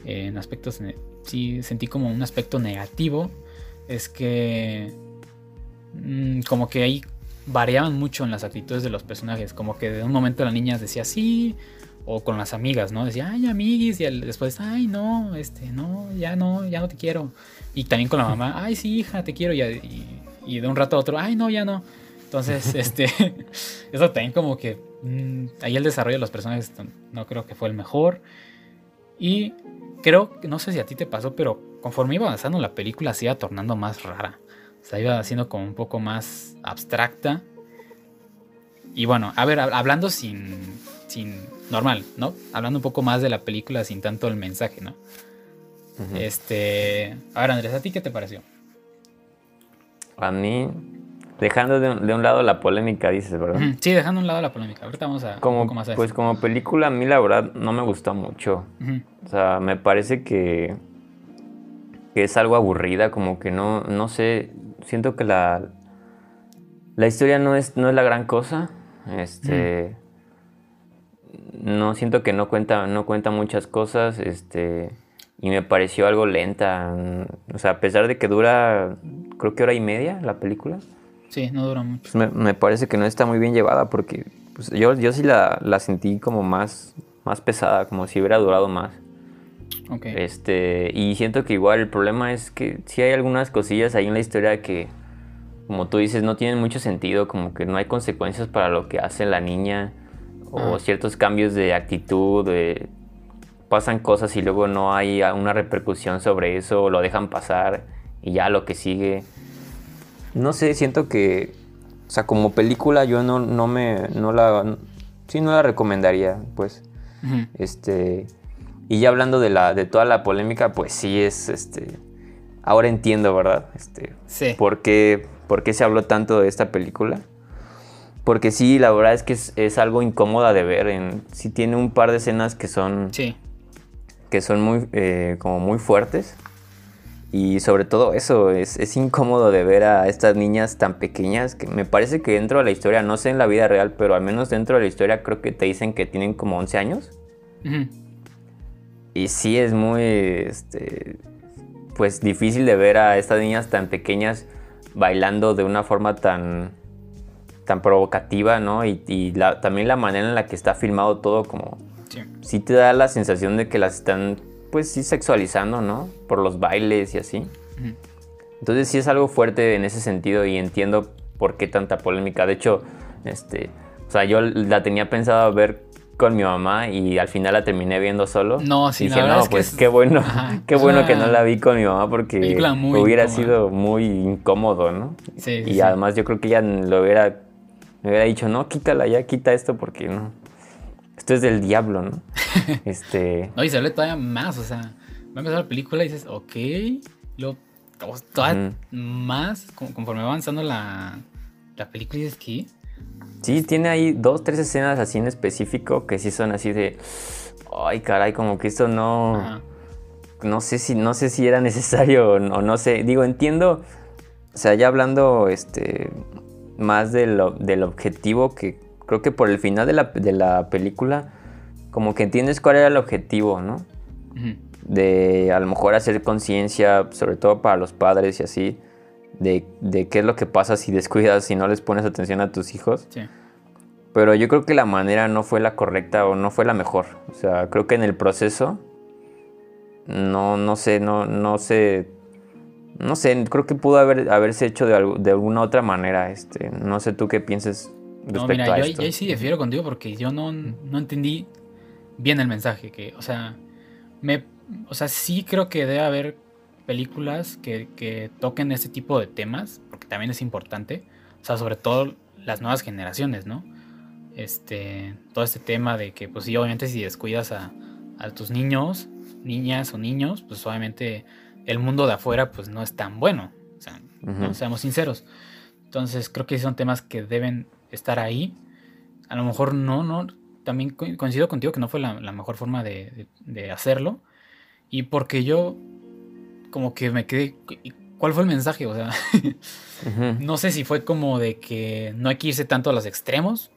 en aspectos, sí sentí como un aspecto negativo, es que mm, como que ahí variaban mucho en las actitudes de los personajes, como que de un momento la niña decía sí, o con las amigas, ¿no? Decía, ay, amiguis, y después, ay, no, este, no, ya no, ya no te quiero. Y también con la mamá, ay, sí, hija, te quiero, y de un rato a otro, ay, no, ya no. Entonces, este, eso también como que mm, ahí el desarrollo de los personajes no creo que fue el mejor. Y creo, no sé si a ti te pasó, pero conforme iba avanzando la película se iba tornando más rara. O sea, iba haciendo como un poco más abstracta. Y bueno, a ver, hablando sin, sin normal, ¿no? Hablando un poco más de la película sin tanto el mensaje, ¿no? Este, a ver, Andrés, ¿a ti qué te pareció? A mí Dejando de un, lado la polémica, dices, ¿verdad? Sí, dejando de un lado la polémica. Ahorita vamos a como, un poco más a Pues como película, a mí la verdad no me gustó mucho. O sea, me parece que, que es algo aburrida, como que no, no sé, siento que la, la historia no es, no es la gran cosa. Este, no siento que no cuenta, no cuenta muchas cosas, este, y me pareció algo lenta. O sea, a pesar de que dura, creo que hora y media la película. Sí, no dura mucho. Pues me, parece que no está muy bien llevada porque pues, yo, yo sí la, sentí como más, más pesada, como si hubiera durado más. Okay. Este, y siento que igual el problema es que sí hay algunas cosillas ahí en la historia que, como tú dices, no tienen mucho sentido, como que no hay consecuencias para lo que hace la niña o ah. ciertos cambios de actitud, pasan cosas y luego no hay una repercusión sobre eso, o lo dejan pasar y ya lo que sigue no sé, siento que, o sea, como película yo no, no me, no la, sí, no la recomendaría, pues. Este, y ya hablando de la, de toda la polémica, pues sí es, este, ahora entiendo, ¿verdad? Este, sí. ¿por qué, por qué se habló tanto de esta película? Porque sí, la verdad es que es, algo incómoda de ver. En, sí tiene un par de escenas que son. Sí. Que son muy. Eh, como muy fuertes. Y sobre todo eso, es, es, incómodo de ver a estas niñas tan pequeñas que me parece que dentro de la historia, no sé en la vida real, pero al menos dentro de la historia creo que te dicen que tienen como 11 años. Y sí es muy, este, pues difícil de ver a estas niñas tan pequeñas bailando de una forma tan, tan provocativa, ¿no? Y, también la manera en la que está filmado todo como... Sí. sí te da la sensación de que las están pues sí sexualizando, ¿no? Por los bailes y así. Entonces sí es algo fuerte en ese sentido y entiendo por qué tanta polémica. De hecho, este, o sea, yo la tenía pensado ver con mi mamá y al final la terminé viendo solo. No, sí, dije, no, pues qué bueno, qué bueno que no la vi con mi mamá porque hubiera sido muy incómodo, ¿no? Sí, y además yo creo que ella lo hubiera, me hubiera dicho, no, quítala ya, quita esto porque no, esto es del diablo, ¿no? este... No, y se ve todavía más, o sea, va a empezar la película y dices, ok, luego todavía más, conforme va avanzando la, la película y dices, ¿qué? Sí, tiene ahí dos, tres escenas así en específico que sí son así de, ay, caray, como que esto no... No sé si, no sé si era necesario o no, no sé. Digo, entiendo, o sea, ya hablando este, más de lo, del objetivo que creo que por el final de la, película, como que entiendes cuál era el objetivo, ¿no? De a lo mejor hacer conciencia, sobre todo para los padres y así, de, qué es lo que pasa si descuidas, si no les pones atención a tus hijos. Sí. Pero yo creo que la manera no fue la correcta o no fue la mejor. O sea, creo que en el proceso, no, no sé, no, no sé, no sé, creo que pudo haber, haberse hecho de, de alguna otra manera. Este, no sé tú qué pienses no, mira, yo, ahí sí difiero contigo porque yo no, entendí bien el mensaje. Que, o sea, me, o sea, sí creo que debe haber películas que, toquen ese tipo de temas, porque también es importante. O sea, sobre todo las nuevas generaciones, ¿no? Este, todo este tema de que, pues sí, obviamente si descuidas a, tus niños, niñas o niños, pues obviamente el mundo de afuera, pues no es tan bueno. O sea, no seamos sinceros. Entonces creo que son temas que deben estar ahí. A lo mejor no, no. También coincido contigo que no fue la, mejor forma de, hacerlo. Y porque yo como que me quedé... ¿Cuál fue el mensaje? O sea, no sé si fue como de que no hay que irse tanto a los extremos.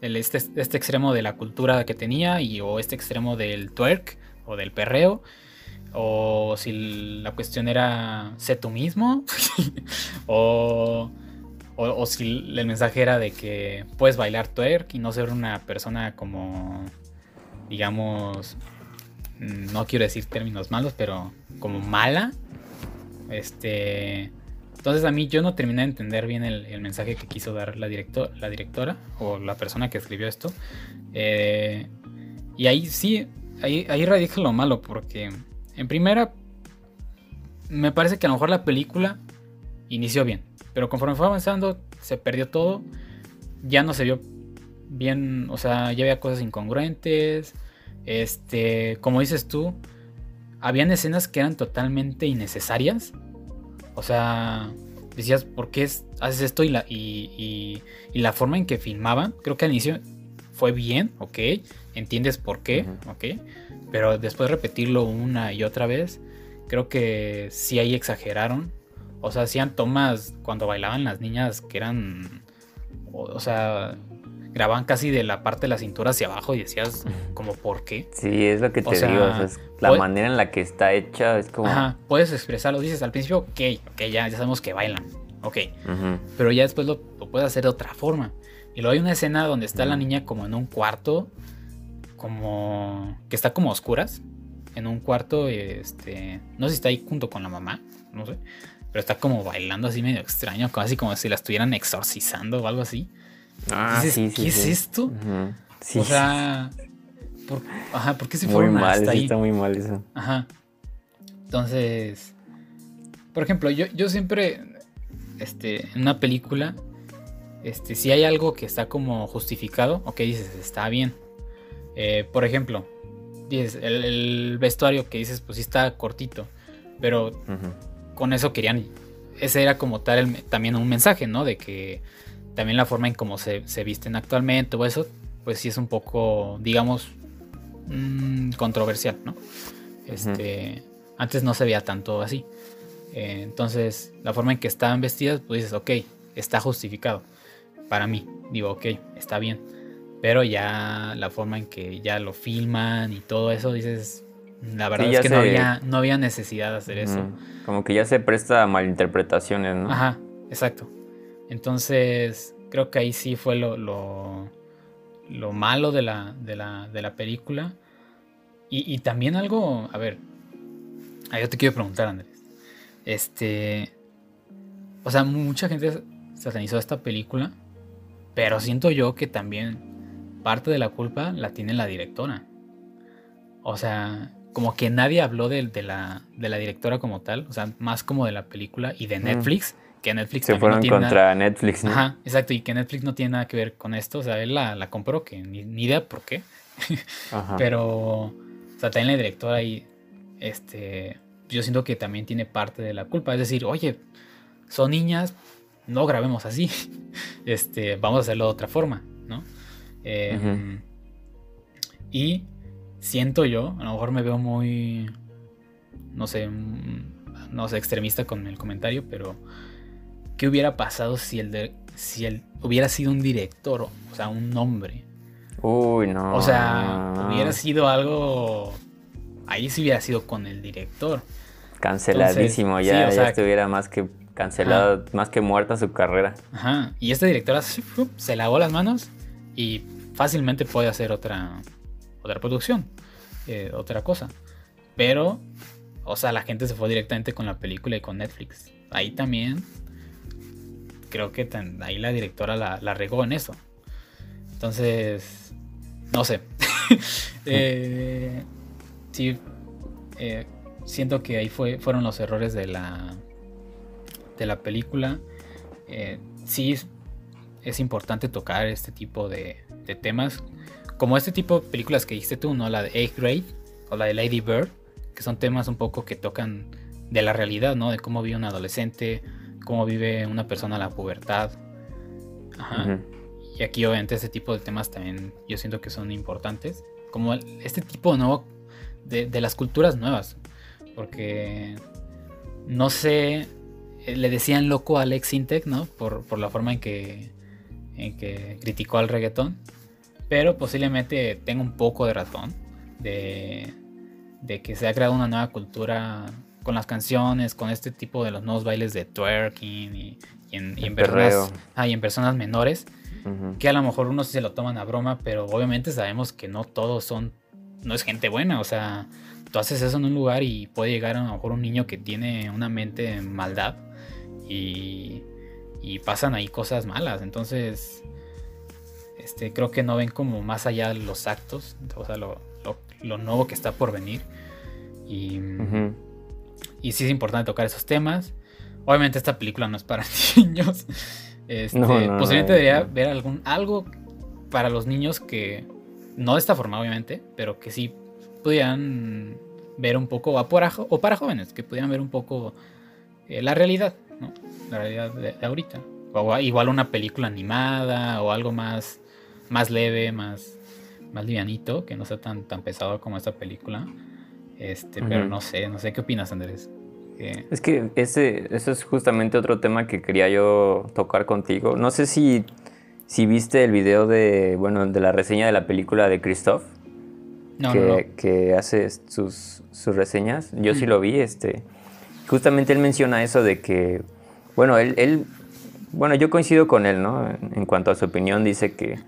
El, este, este extremo de la cultura que tenía y o este extremo del twerk o del perreo o si la cuestión era sé tú mismo o o, si el mensaje era de que puedes bailar twerk y no ser una persona como, digamos, mm, no quiero decir términos malos, pero como mala. Este, entonces a mí yo no terminé de entender bien el, mensaje que quiso dar la, directora o la persona que escribió esto. Eh, y ahí sí, ahí, ahí radica lo malo, porque en primera, me parece que a lo mejor la película inició bien. Pero conforme fue avanzando, se perdió todo. Ya no se vio bien, o sea, ya había cosas incongruentes. Este, como dices tú, habían escenas que eran totalmente innecesarias. O sea, decías, ¿por qué haces esto? Y la, y, la forma en que filmaban, creo que al inicio fue bien, ok. Entiendes por qué, ok. Pero después repetirlo una y otra vez, creo que sí ahí exageraron. O sea, hacían tomas cuando bailaban las niñas que eran. O, sea, grababan casi de la parte de la cintura hacia abajo y decías, como, ¿por qué? Sí, es lo que te digo. la manera en la que está hecha es como. Ajá, puedes expresarlo. Dices al principio, ok, ok, ya, ya sabemos que bailan. Ok. Pero ya después lo, puedes hacer de otra forma. Y luego hay una escena donde está la niña como en un cuarto, como. que está como a oscuras. En un cuarto, este. No sé si está ahí junto con la mamá, no sé pero está como bailando así medio extraño, casi como si la estuvieran exorcizando o algo así. Ah, sí, sí, ¿qué es esto? sí, o sea, por, ajá, ¿por qué se fueron muy mal, hasta ahí? Está muy mal eso. Ajá. Entonces, por ejemplo, yo, yo siempre, este, en una película, este, si hay algo que está como justificado, ok, dices, está bien. Eh, por ejemplo, dices, el, vestuario que dices, pues sí está cortito, pero con eso querían, ese era como tal también un mensaje, ¿no? De que también la forma en cómo se, visten actualmente o eso, pues sí es un poco, digamos, mm, controversial, ¿no? Este, Antes no se veía tanto así. Eh, entonces, la forma en que estaban vestidas, pues dices, ok, está justificado. Para mí, digo, ok, está bien. Pero ya la forma en que ya lo filman y todo eso, dices, la verdad es que no, había, no había necesidad de hacer eso. Como que ya se presta a malinterpretaciones, ¿no? Ajá, exacto. Entonces, creo que ahí sí fue lo, lo, malo de la, de la, película. Y, también algo, a ver, yo te quiero preguntar, Andrés. Este, o sea, mucha gente satanizó esta película, pero siento yo que también parte de la culpa la tiene la directora. O sea, como que nadie habló de, la, de la directora como tal, o sea, más como de la película y de Netflix que Netflix se fueron contra Netflix ¿no? ajá exacto y que Netflix no tiene nada que ver con esto o sea él la, compró que ni, idea por qué. Pero o sea también la directora ahí este yo siento que también tiene parte de la culpa es decir oye son niñas no grabemos así este vamos a hacerlo de otra forma no em, y siento yo a lo mejor me veo muy no sé no sé extremista con el comentario pero ¿Qué hubiera pasado si el, de, si él hubiera sido un director, o sea, un hombre? Uy, no. O sea, hubiera sido algo. Ahí sí hubiera sido con el director. Canceladísimo, ya, ya estuviera más que cancelado, más que muerta su carrera. Ajá. Y esta directora se lavó las manos y fácilmente puede hacer otra, otra producción, eh, otra cosa. Pero, o sea, la gente se fue directamente con la película y con Netflix. Ahí también creo que ahí la directora la, regó en eso. Entonces, no sé. eh, sí, eh, siento que ahí fue, fueron los errores de la, de la película. Sí, es importante tocar este tipo de, temas. Como este tipo de películas que dijiste tú, ¿no? La de Eighth Grade o la de Lady Bird, que son temas un poco que tocan de la realidad, ¿no? De cómo vive un adolescente, cómo vive una persona la pubertad. Ajá. Y aquí obviamente ese tipo de temas también yo siento que son importantes. Como este tipo nuevo de, de las culturas nuevas. Porque no sé, eh, le decían loco a Alex Intec, ¿no? Por, por, la forma en que, en que criticó al reggaetón. Pero posiblemente tenga un poco de razón de, de que se ha creado una nueva cultura con las canciones, con este tipo de los nuevos bailes de twerking y, en, personas, ah, en personas menores, que a lo mejor unos se lo toman a broma, pero obviamente sabemos que no todos son, no es gente buena, o sea, tú haces eso en un lugar y puede llegar a lo mejor un niño que tiene una mente en maldad y, y pasan ahí cosas malas, entonces este, creo que no ven como más allá de los actos, o sea, lo, nuevo que está por venir. Y, y sí es importante tocar esos temas. Obviamente esta película no es para niños. Este, posiblemente debería ver algún, algo para los niños que no de esta forma, obviamente, pero que sí pudieran ver un poco, o para, o para jóvenes, que pudieran ver un poco eh, la realidad, ¿no? La realidad de, ahorita. O igual una película animada o algo más, más leve, más, más livianito, que no sea tan, tan pesado como esta película. Este, pero no sé, no sé qué opinas, Andrés. Es que ese, ese es justamente otro tema que quería yo tocar contigo. No sé si, si viste el video de, bueno, de la reseña de la película de Christoph. que, que, hace sus, sus, reseñas. Yo sí lo vi, este. Justamente él menciona eso de que, bueno, él, él bueno, yo coincido con él, ¿no? En cuanto a su opinión, dice que,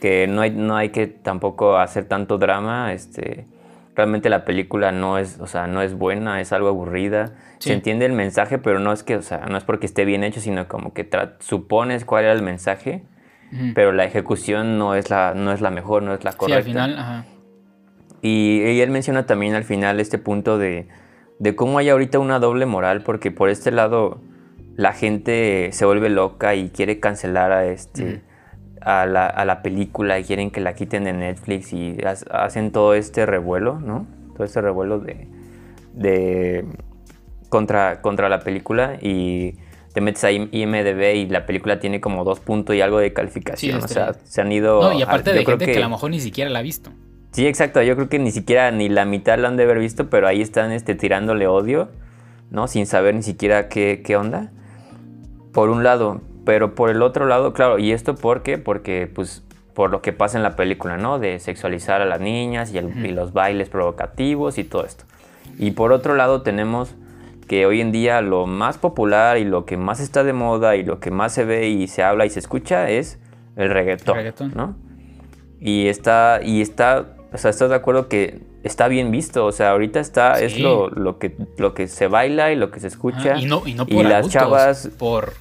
que no, hay, no hay que tampoco hacer tanto drama, este, realmente la película no es, o sea, no es buena, es algo aburrida. Se entiende el mensaje, pero no es que, o sea, no es porque esté bien hecho, sino como que supones cuál era el mensaje, pero la ejecución no es la, no es la mejor, no es la correcta. Sí, al final, ajá. Y, él menciona también al final este punto de, de cómo hay ahorita una doble moral, porque por este lado la gente se vuelve loca y quiere cancelar a este a la, a la, película y quieren que la quiten de Netflix y hacen todo este revuelo, ¿no? Todo este revuelo de, de contra, contra la película y te metes a IMDB y la película tiene como dos puntos y algo de calificación. o sea, se han ido. No, y aparte de gente que, que, a lo mejor ni siquiera la ha visto. Sí, exacto. Yo creo que ni siquiera ni la mitad la han de haber visto, pero ahí están este, tirándole odio ¿no? Sin saber ni siquiera qué, qué onda. Por un lado, pero por el otro lado, claro, ¿y esto por qué? Porque pues por lo que pasa en la película, ¿no? De sexualizar a las niñas y, y, los bailes provocativos y todo esto. Y por otro lado tenemos que hoy en día lo más popular y lo que más está de moda y lo que más se ve y se habla y se escucha es el reggaetón, ¿no? Y está, y está, o sea, ¿estás de acuerdo que está bien visto? O sea, ahorita está, es lo, lo, que, lo que se baila y lo que se escucha. y no, y no por las chavas... Por,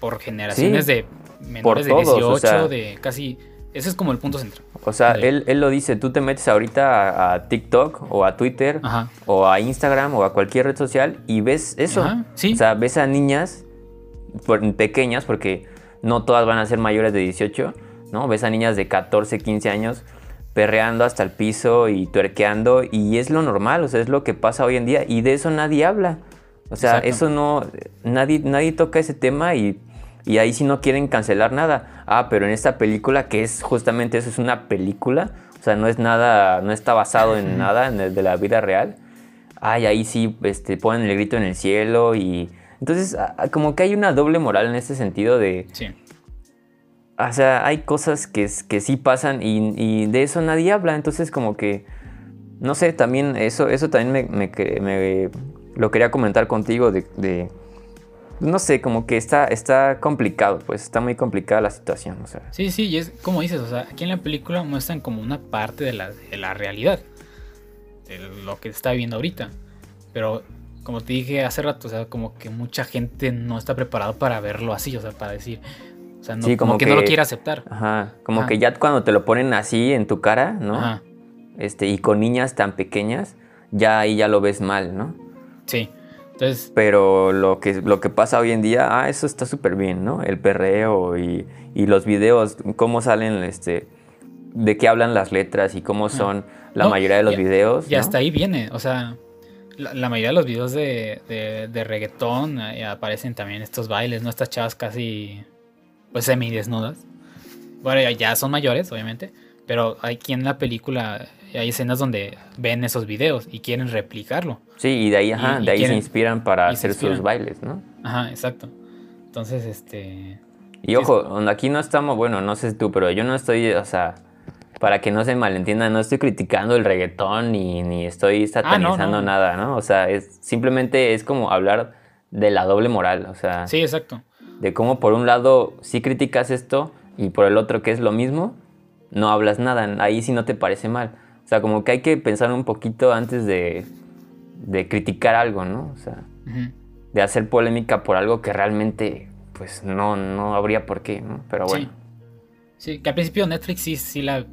por generaciones de menores de 18, de casi... Ese es como el punto central. O sea, él, él, lo dice, tú te metes ahorita a, TikTok o a Twitter o a Instagram o a cualquier red social y ves eso. ¿Sí? O sea, ves a niñas pequeñas, porque no todas van a ser mayores de 18, ¿no? Ves a niñas de 14, 15 años perreando hasta el piso y tuerqueando y es lo normal, o sea, es lo que pasa hoy en día y de eso nadie habla. O sea, eso no, nadie, nadie toca ese tema y, y, ahí sí no quieren cancelar nada. Ah, pero en esta película, que es justamente eso, es una película, o sea, no es nada, no está basado en nada en el de la vida real. Ay, ahí sí este, ponen el grito en el cielo y... Entonces, como que hay una doble moral en ese sentido de... Sí o sea, hay cosas que, que sí pasan y, de eso nadie habla. Entonces, como que, no sé, también eso, eso también me, lo quería comentar contigo de, no sé, como que está, está complicado, pues está muy complicada la situación. O sea. Sí, sí, y es como dices, o sea, aquí en la película muestran como una parte de la, de la realidad, de lo que está viendo ahorita. Pero como te dije hace rato, o sea, como que mucha gente no está preparado para verlo así, o sea, para decir, o sea, no, como, que, no lo quiere aceptar. Ajá, como que ya cuando te lo ponen así en tu cara, ¿no? Ajá. Este, y con niñas tan pequeñas, ya ahí ya lo ves mal, ¿no? Sí. Entonces... Pero lo que, lo que pasa hoy en día, ah, eso está súper bien, ¿no? El perreo y, y, los videos, cómo salen, este, de qué hablan las letras y cómo son la mayoría de los videos. Y hasta ahí viene, o sea, la, mayoría de los videos de, de, de reggaetón eh, aparecen también estos bailes, ¿no? Estas chavas casi pues semidesnudas. Bueno, ya son mayores, obviamente, pero hay quien en la película hay escenas donde ven esos videos y quieren replicarlo. Sí, y de ahí, ajá, de ahí se inspiran para hacer sus bailes, ¿no? Ajá, exacto. Entonces, este... Y ojo, aquí no estamos, bueno, no sé tú, pero yo no estoy, o sea, para que no se malentienda, no estoy criticando el reggaetón ni, ni estoy ah, satanizando nada, ¿no? O sea, es, simplemente es como hablar de la doble moral, o sea... Sí, exacto de cómo por un lado sí criticas esto y por el otro que es lo mismo, no hablas nada, ahí sí no te parece mal. O sea, como que hay que pensar un poquito antes de, de criticar algo, ¿no? O sea, de hacer polémica por algo que realmente pues no, no habría por qué, ¿no? Pero bueno. Sí. sí, que al principio Netflix sí, sí la...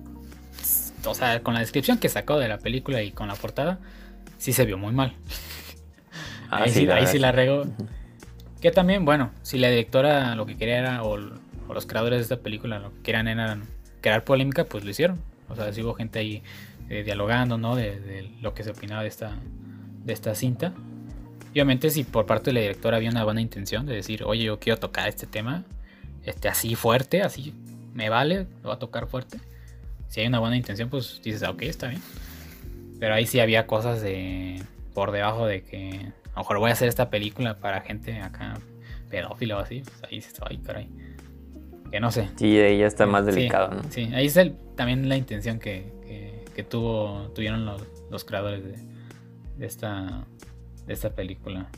O sea, con la descripción que sacó de la película y con la portada, sí se vio muy mal. Ah, ahí sí, ahí sí la regó. Que también, bueno, si la directora lo que quería era, o, los creadores de esta película lo que querían era crear polémica, pues lo hicieron. O sea, si hubo gente ahí eh, dialogando, ¿no? De, lo que se opinaba de esta, de esta cinta. Y obviamente si por parte de la directora había una buena intención de decir, oye, yo quiero tocar este tema, este, así fuerte, así me vale, lo va a tocar fuerte. Si hay una buena intención, pues dices, ah, ok, está bien. Pero ahí sí había cosas de por debajo de que a lo mejor voy a hacer esta película para gente acá pedófila o así, pues ahí se ay, caray. Que no sé. Sí, ahí ya está más delicado, ¿no? Sí, ahí es el, también la intención que, que, tuvo, tuvieron los, los creadores de, de, esta, de esta película.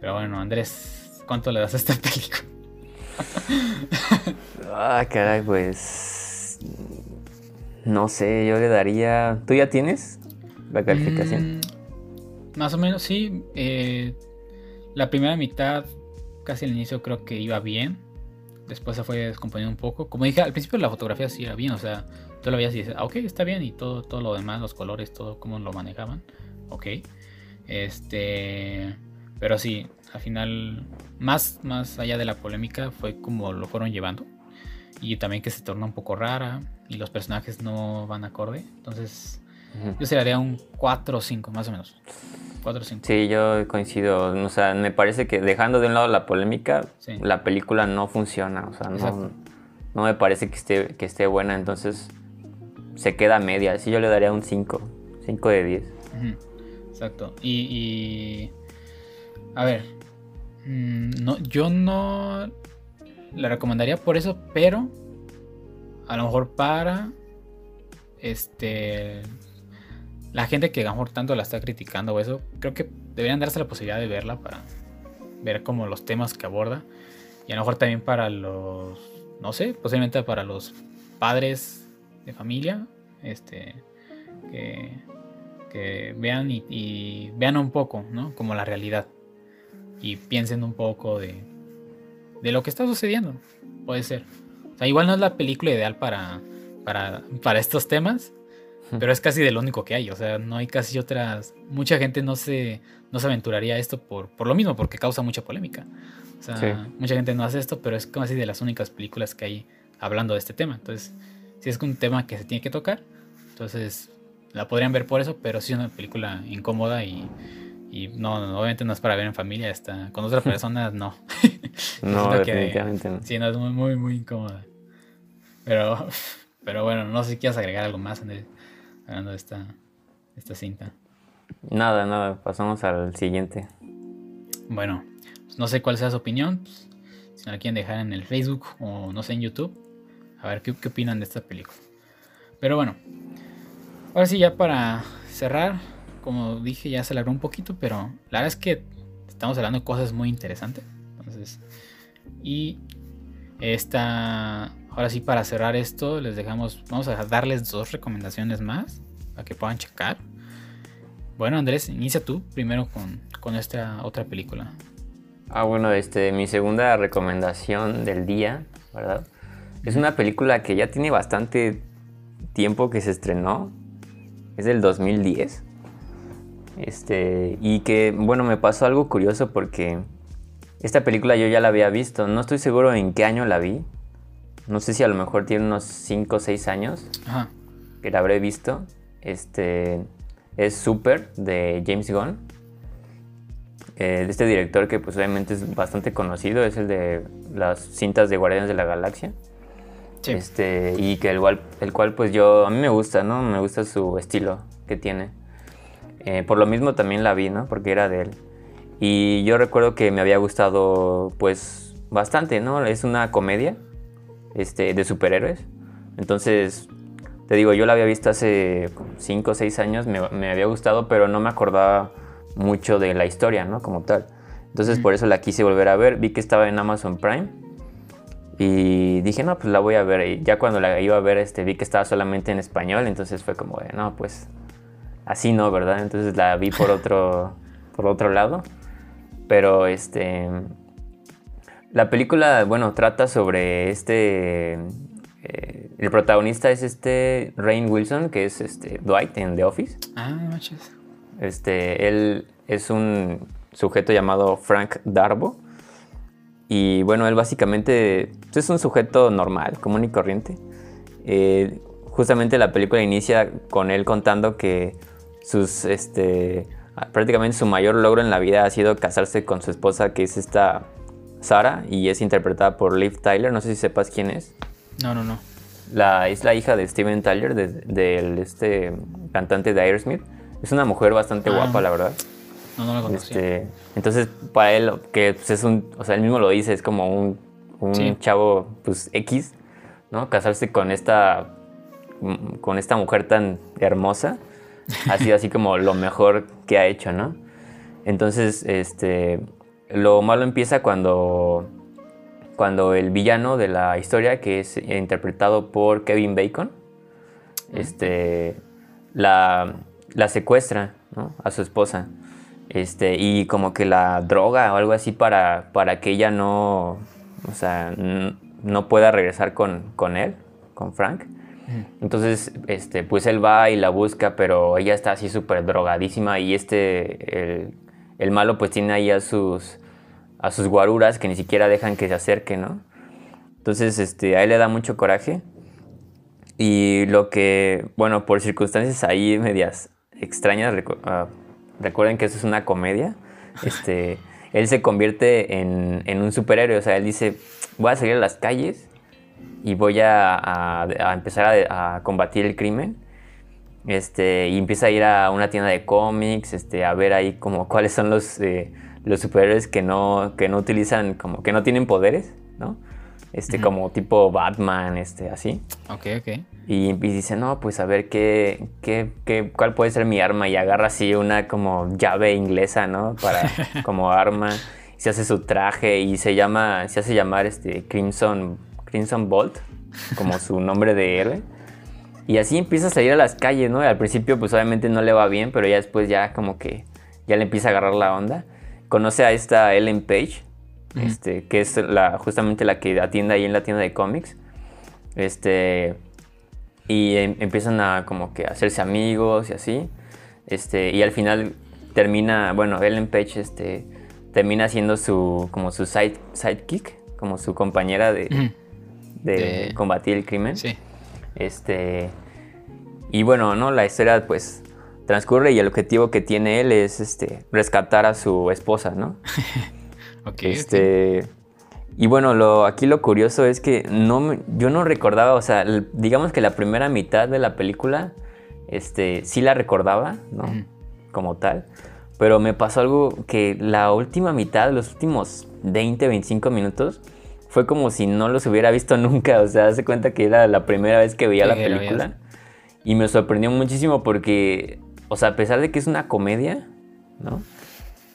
Pero bueno, Andrés, ¿cuánto le das a esta película? ah, caray, pues. No sé, yo le daría. ¿Tú ya tienes la calificación? Mm, más o menos, sí. Eh, la primera mitad, casi al inicio, creo que iba bien. Después se fue descomponiendo un poco. Como dije, al principio la fotografía sí iba bien. O sea, tú lo veías y dices, ah, ok, está bien. Y todo, todo lo demás, los colores, todo, cómo lo manejaban. Ok. Este. Pero sí, al final, más, más allá de la polémica, fue como lo fueron llevando. Y también que se torna un poco rara. Y los personajes no van acorde. Entonces, yo se daría un 4 o 5, más o menos. 4 o 5. Sí, yo coincido. O sea, me parece que dejando de un lado la polémica, la película no funciona. O sea, no, no, me parece que esté, que esté buena. Entonces, se queda media. Sí, yo le daría un 5. 5 de 10. Exacto. Y, A ver, mm, no, yo no la recomendaría por eso, pero a lo mejor para este la gente que a lo mejor tanto la está criticando o eso, creo que deberían darse la posibilidad de verla para ver como los temas que aborda y a lo mejor también para los no sé, posiblemente para los padres de familia, este que, vean y, vean un poco, ¿no? Como la realidad y piensen un poco de, de lo que está sucediendo, puede ser. O sea, igual no es la película ideal para, para, para estos temas, pero es casi de lo único que hay. O sea, no hay casi otras. Mucha gente no se, no se aventuraría a esto por, por lo mismo, porque causa mucha polémica. O sea, mucha gente no hace esto, pero es casi de las únicas películas que hay hablando de este tema. Entonces, es un tema que se tiene que tocar, entonces la podrían ver por eso, pero sí es una película incómoda y, y no, obviamente no es para ver en familia. Está, con otras personas, no. no, definitivamente no. Sí, no, es muy, muy, muy incómoda. Pero, pero bueno, no sé si quieres agregar algo más hablando de esta, esta cinta. Nada, nada, pasamos al siguiente. Bueno, pues no sé cuál sea su opinión. Pues, si me la quieren dejar en el Facebook o no sé en YouTube. A ver qué, qué opinan de esta película. Pero bueno, ahora sí, ya para cerrar, como dije, ya se alargó un poquito, pero la verdad es que estamos hablando de cosas muy interesantes. Entonces, y esta Ahora sí, para cerrar esto, les dejamos, vamos a darles dos recomendaciones más para que puedan checar. Bueno, Andrés, inicia tú primero con, esta otra película. Ah, bueno, este, mi segunda recomendación del día, ¿verdad? Es una película que ya tiene bastante tiempo que se estrenó. Es del 2010. Este, y que, bueno, me pasó algo curioso porque esta película yo ya la había visto. No estoy seguro en qué año la vi, no sé si a lo mejor tiene unos 5 o 6 años que la habré visto. Este es Super de James Gunn. Eh, de este director que pues obviamente es bastante conocido, es el de las cintas de Guardianes de la Galaxia. Este, y que el cual, el cual pues yo, a mí me gusta, ¿no? Me gusta su estilo que tiene. Eh, por lo mismo también la vi, ¿no? Porque era de él. Y yo recuerdo que me había gustado pues bastante, ¿no? Es una comedia este, de superhéroes. Entonces, te digo, yo la había visto hace 5 o 6 años, me, había gustado, pero no me acordaba mucho de la historia, ¿no? Como tal. Entonces, por eso la quise volver a ver. Vi que estaba en Amazon Prime. Y dije, no, pues la voy a ver. Y ya cuando la iba a ver, este, vi que estaba solamente en español. Entonces fue como de, no, pues así no, ¿verdad? Entonces la vi por otro, por otro lado. Pero este, la película, bueno, trata sobre este... Eh, el protagonista es este Rain Wilson, que es este Dwight en The Office. Ah, manches. Este, él es un sujeto llamado Frank Darbo. Y bueno, él básicamente es un sujeto normal, común y corriente. Eh, justamente la película inicia con él contando que sus, este, prácticamente su mayor logro en la vida ha sido casarse con su esposa, que es esta Sara y es interpretada por Liv Tyler. No sé si sepas quién es. No, no, no. La, es la hija de Steven Tyler, del de, este cantante de Aerosmith. Es una mujer bastante ah. guapa, la verdad. No, no la conocía. Este, entonces, para él, que pues, es un, o sea, él mismo lo dice, es como un, un chavo, pues, X, ¿no? Casarse con esta, con esta mujer tan hermosa, ha sido así como lo mejor que ha hecho, ¿no? Entonces, este, lo malo empieza cuando, cuando el villano de la historia, que es interpretado por Kevin Bacon, este, la, la secuestra a su esposa. Este, y como que la droga o algo así para, para que ella no, o sea, no pueda regresar con, con él, con Frank. Entonces, este, pues él va y la busca, pero ella está así súper drogadísima y este, el, el malo pues tiene ahí a sus, a sus guaruras que ni siquiera dejan que se acerquen, ¿no? Entonces, este, a él le da mucho coraje. Y lo que, bueno, por circunstancias ahí medias extrañas, ah, recuerden que eso es una comedia, este, él se convierte en, en, un superhéroe, o sea, él dice, voy a salir a las calles y voy a, a, empezar a, combatir el crimen este, y empieza a ir a una tienda de cómics, este, a ver ahí como cuáles son los, eh, los superhéroes que no, que no utilizan, como que no tienen poderes, ¿no? Este, como tipo Batman, este, así. Ok, ok. Y, dice, no, pues a ver qué, qué, qué, cuál puede ser mi arma. Y agarra así una como llave inglesa, ¿no? Para, como arma. Se hace su traje y se llama, se hace llamar este Crimson, Crimson Bolt, como su nombre de héroe. Y así empieza a salir a las calles, ¿no? al principio pues obviamente no le va bien, pero ya después ya como que ya le empieza a agarrar la onda. Conoce a esta Ellen Page, este, que es la, justamente la que atiende ahí en la tienda de cómics. Este, y em, empiezan a como que hacerse amigos y así. Este, y al final termina, bueno, Ellen Page este, termina siendo su, como su side, sidekick, como su compañera de, de, combatir el crimen. Sí. Este, y bueno, ¿no? La historia pues transcurre y el objetivo que tiene él es este, rescatar a su esposa, ¿no? este, Y bueno, lo, aquí lo curioso es que no, yo no recordaba, o sea, digamos que la primera mitad de la película, este, sí la recordaba, ¿no? Como tal. Pero me pasó algo que la última mitad, los últimos 20, 25 minutos, fue como si no los hubiera visto nunca. O sea, hace cuenta que era la primera vez que veía la película. Y me sorprendió muchísimo porque, o sea, a pesar de que es una comedia, ¿no?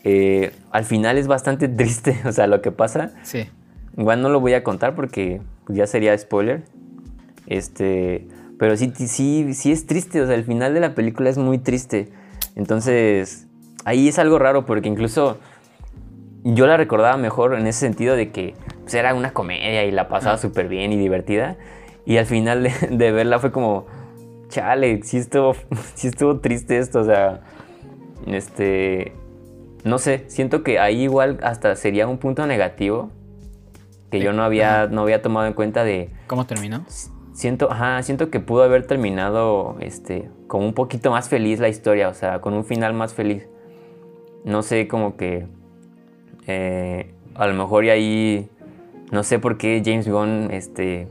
Eh, al final es bastante triste, o sea, lo que pasa. Sí. Igual no lo voy a contar porque ya sería spoiler. Este, pero sí, sí, sí es triste, o sea, el final de la película es muy triste. Entonces, ahí es algo raro porque incluso yo la recordaba mejor en ese sentido de que pues, era una comedia y la pasaba súper bien y divertida. Y al final de, verla fue como, chale, sí estuvo, sí estuvo triste esto, o sea, este, no sé, siento que ahí igual hasta sería un punto negativo que yo no había, no había tomado en cuenta de... ¿Cómo terminó? Siento, ajá, siento que pudo haber terminado este, con un poquito más feliz la historia, o sea, con un final más feliz. No sé, como que... Eh, a lo mejor y ahí... No sé por qué James Gunn este,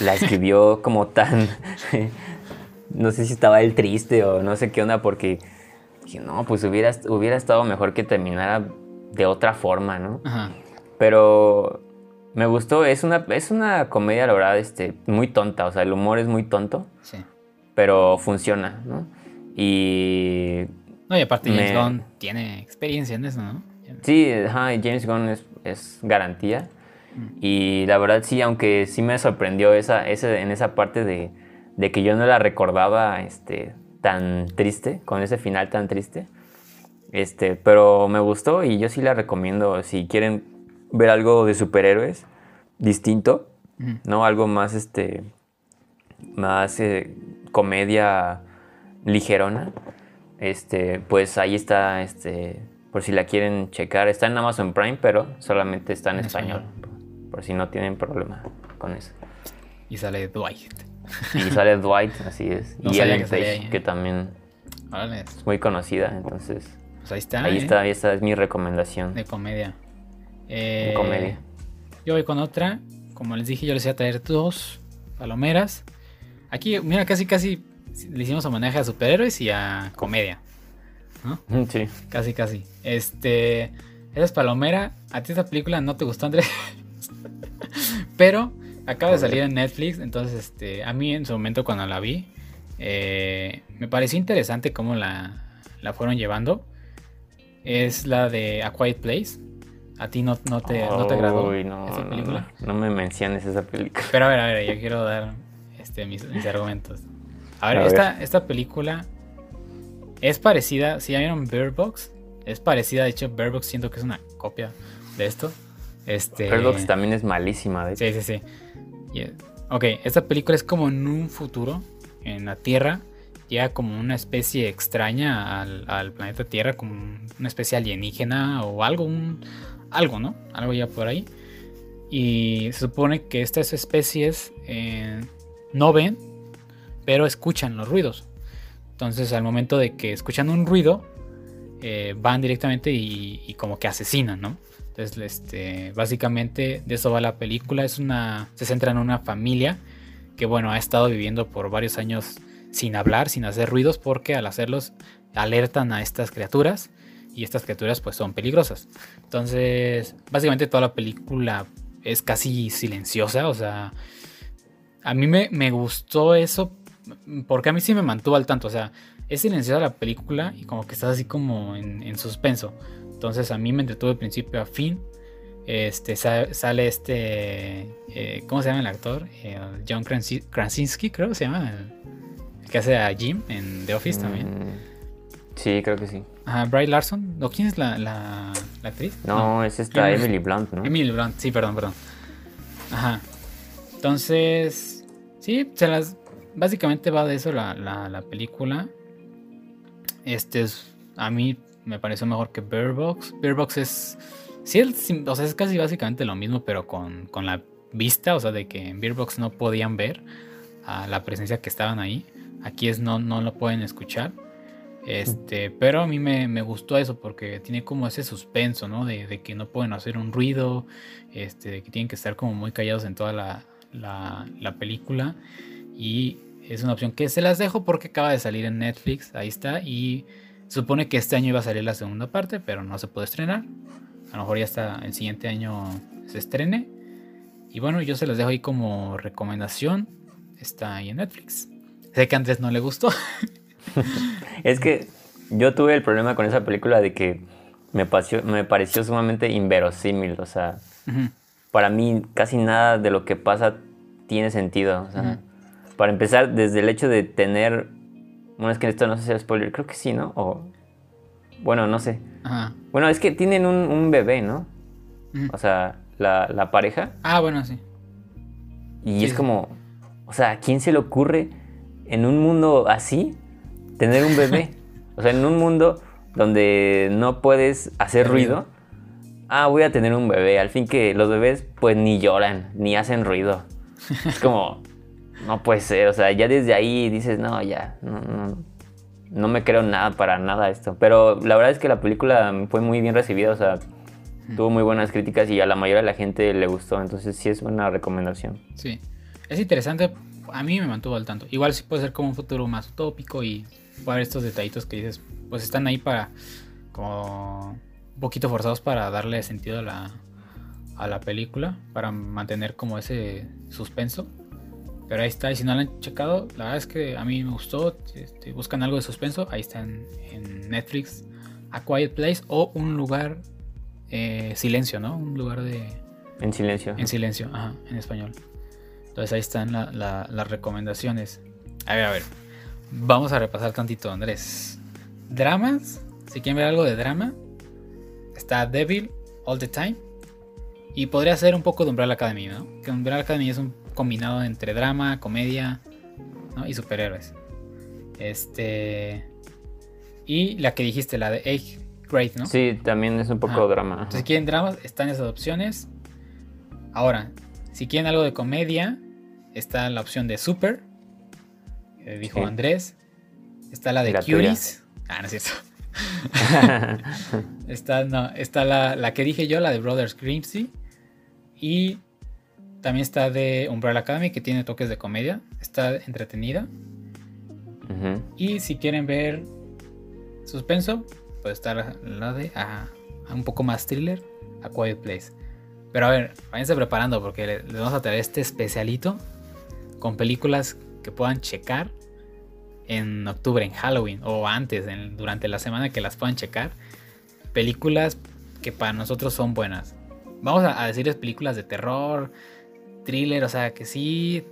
la escribió como tan... no sé si estaba él triste o no sé qué onda, porque Dije, no, pues hubiera, hubiera estado mejor que terminara de otra forma, ¿no? Ajá. Pero me gustó, es una, es una comedia, la verdad, este, muy tonta, o sea, el humor es muy tonto. Sí. Pero funciona, ¿no? Y... No, y aparte James Gunn tiene experiencia en eso, ¿no? Sí, ajá, James Gunn es, es garantía. Mm. Y la verdad sí, aunque sí me sorprendió esa, ese, en esa parte de, de que yo no la recordaba este, tan triste, con ese final tan triste. Este, pero me gustó y yo sí la recomiendo si quieren ver algo de superhéroes distinto, ¿no? Algo más este más eh, comedia ligerona. Este, pues ahí está este por si la quieren checar, está en Amazon Prime, pero solamente está en, español, por si no tienen problema con eso. Y sale Dwight. Y sale Dwight, así es. y Ellen Page, que también es muy conocida, entonces. Pues ahí está. Ahí ¿eh? está, esa es mi recomendación. De comedia. de comedia. Eh, yo voy con otra. Como les dije, yo les voy a traer dos palomeras. Aquí, mira, casi, casi le hicimos homenaje a superhéroes y a comedia. ¿no? Sí. Casi, casi. Este. Esa es palomera. A ti esta película no te gustó, Andrés. Pero Acaba de salir en Netflix, entonces este, a mí en su momento cuando la vi, eh, me pareció interesante cómo la, fueron llevando. Es la de A Quiet Place. ¿A ti no, no, te, no te agradó esa película? No, me menciones esa película. Pero a ver, a ver, yo quiero dar este, mis, argumentos. A ver, esta, esta película es parecida, si ya vieron Bird Box, es parecida, de hecho Bird Box siento que es una copia de esto. Este... Bird Box también es malísima, de Sí, sí, sí. Ok, esta película es como en un futuro, en la Tierra, llega como una especie extraña al, planeta Tierra, como una especie alienígena o algo, algo, ¿no? Algo ya por ahí. Y se supone que estas especies eh, no ven, pero escuchan los ruidos. Entonces al momento de que escuchan un ruido, eh, van directamente y, como que asesinan, ¿no? Entonces, este, básicamente de eso va la película. Es una, se centra en una familia que, bueno, ha estado viviendo por varios años sin hablar, sin hacer ruidos, porque al hacerlos alertan a estas criaturas y estas criaturas pues son peligrosas. Entonces, básicamente toda la película es casi silenciosa, o sea, a mí me, me gustó eso porque a mí sí me mantuvo al tanto, o sea, es silenciosa la película y como que estás así como en, suspenso. Entonces a mí me entretuvo de principio a fin. Este sale este. Eh, ¿Cómo se llama el actor? Eh, John Krasinski, creo que se llama. El, que hace a Jim en The Office también. Mm, sí, creo que sí. Ajá, Bryce Larson. ¿No? ¿Quién es la, la, actriz? No, es esta Emily Blunt, ¿no? Emily Blunt, sí, perdón, perdón. Ajá. Entonces. Sí, se las. Básicamente va de eso la, la, la película. Este es, a mí me pareció mejor que Bear Box. Bear Box es, sí, o sea, es casi básicamente lo mismo, pero con, la vista, o sea, de que en Bear Box no podían ver a la presencia que estaban ahí. Aquí es no, no lo pueden escuchar. Este, pero a mí me, gustó eso porque tiene como ese suspenso, ¿no? De, que no pueden hacer un ruido, este, de que tienen que estar como muy callados en toda la, la, la película. Y es una opción que se las dejo porque acaba de salir en Netflix. Ahí está. Y supone que este año iba a salir la segunda parte, pero no se puede estrenar. A lo mejor ya hasta el siguiente año se estrene. Y bueno, yo se las dejo ahí como recomendación. Está ahí en Netflix. Sé que antes no le gustó. es que yo tuve el problema con esa película de que me pareció, me pareció sumamente inverosímil. O sea, para mí casi nada de lo que pasa tiene sentido. O sea, para empezar, desde el hecho de tener. Bueno, es que esto no sé si es spoiler, creo que sí, ¿no? O. Bueno, no sé. Ajá. Bueno, es que tienen un, bebé, ¿no? O sea, la, pareja. Ah, bueno, sí. Y es como. O sea, ¿a quién se le ocurre en un mundo así tener un bebé? o sea, en un mundo donde no puedes hacer ruido. Ah, voy a tener un bebé. Al fin que los bebés pues ni lloran, ni hacen ruido. Es como, no puede ser, o sea, ya desde ahí dices, no, ya, no, me creo nada para nada esto. Pero la verdad es que la película fue muy bien recibida, o sea, tuvo muy buenas críticas y a la mayoría de la gente le gustó, entonces sí es una recomendación. Sí, es interesante, a mí me mantuvo al tanto. Igual sí puede ser como un futuro más utópico y puede haber estos detallitos que dices, pues están ahí para, como, un poquito forzados para darle sentido a la, a la película, para mantener como ese suspenso. Pero ahí está, y si no lo han checado, la verdad es que a mí me gustó. Este, buscan algo de suspenso, ahí está en, Netflix. A Quiet Place o un lugar eh, silencio, ¿no? Un lugar de... En silencio. En silencio, ajá, en español. Entonces ahí están las recomendaciones. A ver, a ver. Vamos a repasar tantito, Andrés. Dramas. Si quieren ver algo de drama, está Devil All the Time. Y podría ser un poco de Umbrella Academy, ¿no? Que Umbrella Academy es un combinado entre drama, comedia y superhéroes. Este. Y la que dijiste, la de Eighth Grade, ¿no? Sí, también es un poco drama. si quieren drama, están esas opciones. Ahora, si quieren algo de comedia, está la opción de Super, dijo Andrés. Está la de Cuties. Ah, no es cierto. está, no, está la, la, que dije yo, la de Brothers Grimsby. Y también está de Umbrella Academy, que tiene toques de comedia. Está entretenida. Y si quieren ver suspenso, puede estar la de a, un poco más thriller, A Quiet Place. Pero a ver, váyanse preparando porque les vamos a traer este especialito con películas que puedan checar en octubre, en Halloween o antes, durante la semana que las puedan checar. Películas que para nosotros son buenas. Vamos a decirles películas de terror, thriller, o sea, que sí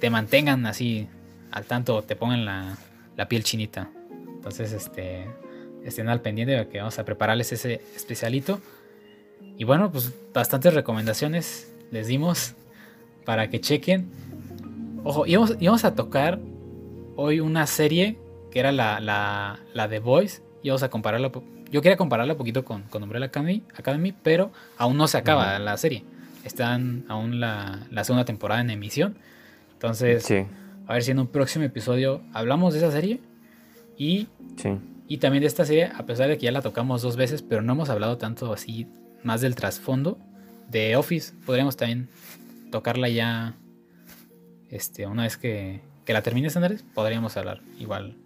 te mantengan así al tanto, te pongan la, piel chinita. Entonces, este, estén al pendiente de que vamos a prepararles ese especialito. Y bueno, pues bastantes recomendaciones les dimos para que chequen. Ojo, íbamos, íbamos a tocar hoy una serie que era la, la, la The Voice. Íbamos a compararla. Yo quería compararla un poquito con, con Umbrella Academy, Academy, pero aún no se acaba la serie están aún la, segunda temporada en emisión. Entonces, a ver si en un próximo episodio hablamos de esa serie. Y, y también de esta serie, a pesar de que ya la tocamos dos veces, pero no hemos hablado tanto así más del trasfondo de Office. Podríamos también tocarla ya este, una vez que, que la termines, Andrés. Podríamos hablar igual.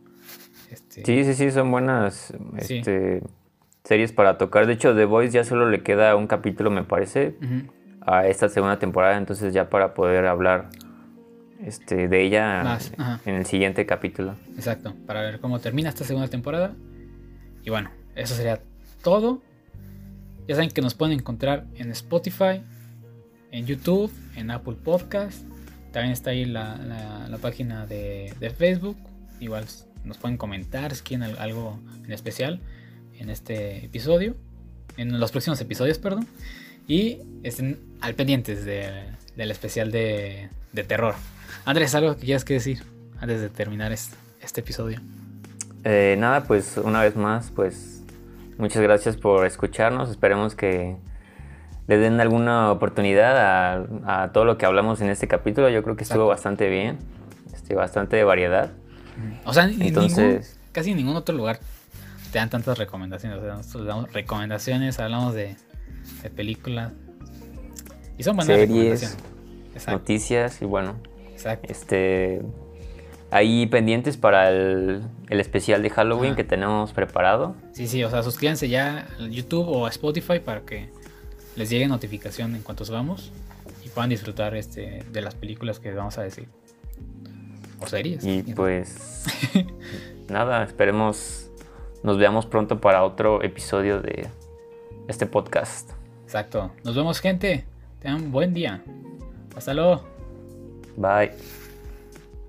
Este... Sí, sí, sí, son buenas este, series para tocar. De hecho, The Voice ya solo le queda un capítulo, me parece, a esta segunda temporada. Entonces ya para poder hablar este, de ella en el siguiente capítulo. Exacto, para ver cómo termina esta segunda temporada. Y bueno, eso sería todo. Ya saben que nos pueden encontrar en Spotify, en YouTube, en Apple Podcast. También está ahí la, página de, Facebook. Igual nos pueden comentar si quieren algo en especial en este episodio. En los próximos episodios, perdón. Y estén al pendientes del especial de, terror. Andrés, ¿algo que quieras que decir antes de terminar este, este episodio? Eh, nada, pues una vez más, pues Muchas gracias por escucharnos. Esperemos que le den alguna oportunidad a, todo lo que hablamos en este capítulo. Yo creo que estuvo bastante bien, este, bastante de variedad. O sea, Entonces, casi en ningún otro lugar te dan tantas recomendaciones. O sea, nosotros damos recomendaciones, hablamos de, películas. Y son buenas series, noticias y bueno. Exacto. Este, ahí pendientes para el, especial de Halloween que tenemos preparado. Sí, sí, o sea, suscríbanse ya a YouTube o a Spotify para que les llegue notificación en cuanto subamos y puedan disfrutar este, de las películas que vamos a decir. O series. Y pues nada, esperemos nos veamos pronto para otro episodio de este podcast. Exacto. Nos vemos gente. Tengan un buen día. Hasta luego. Bye.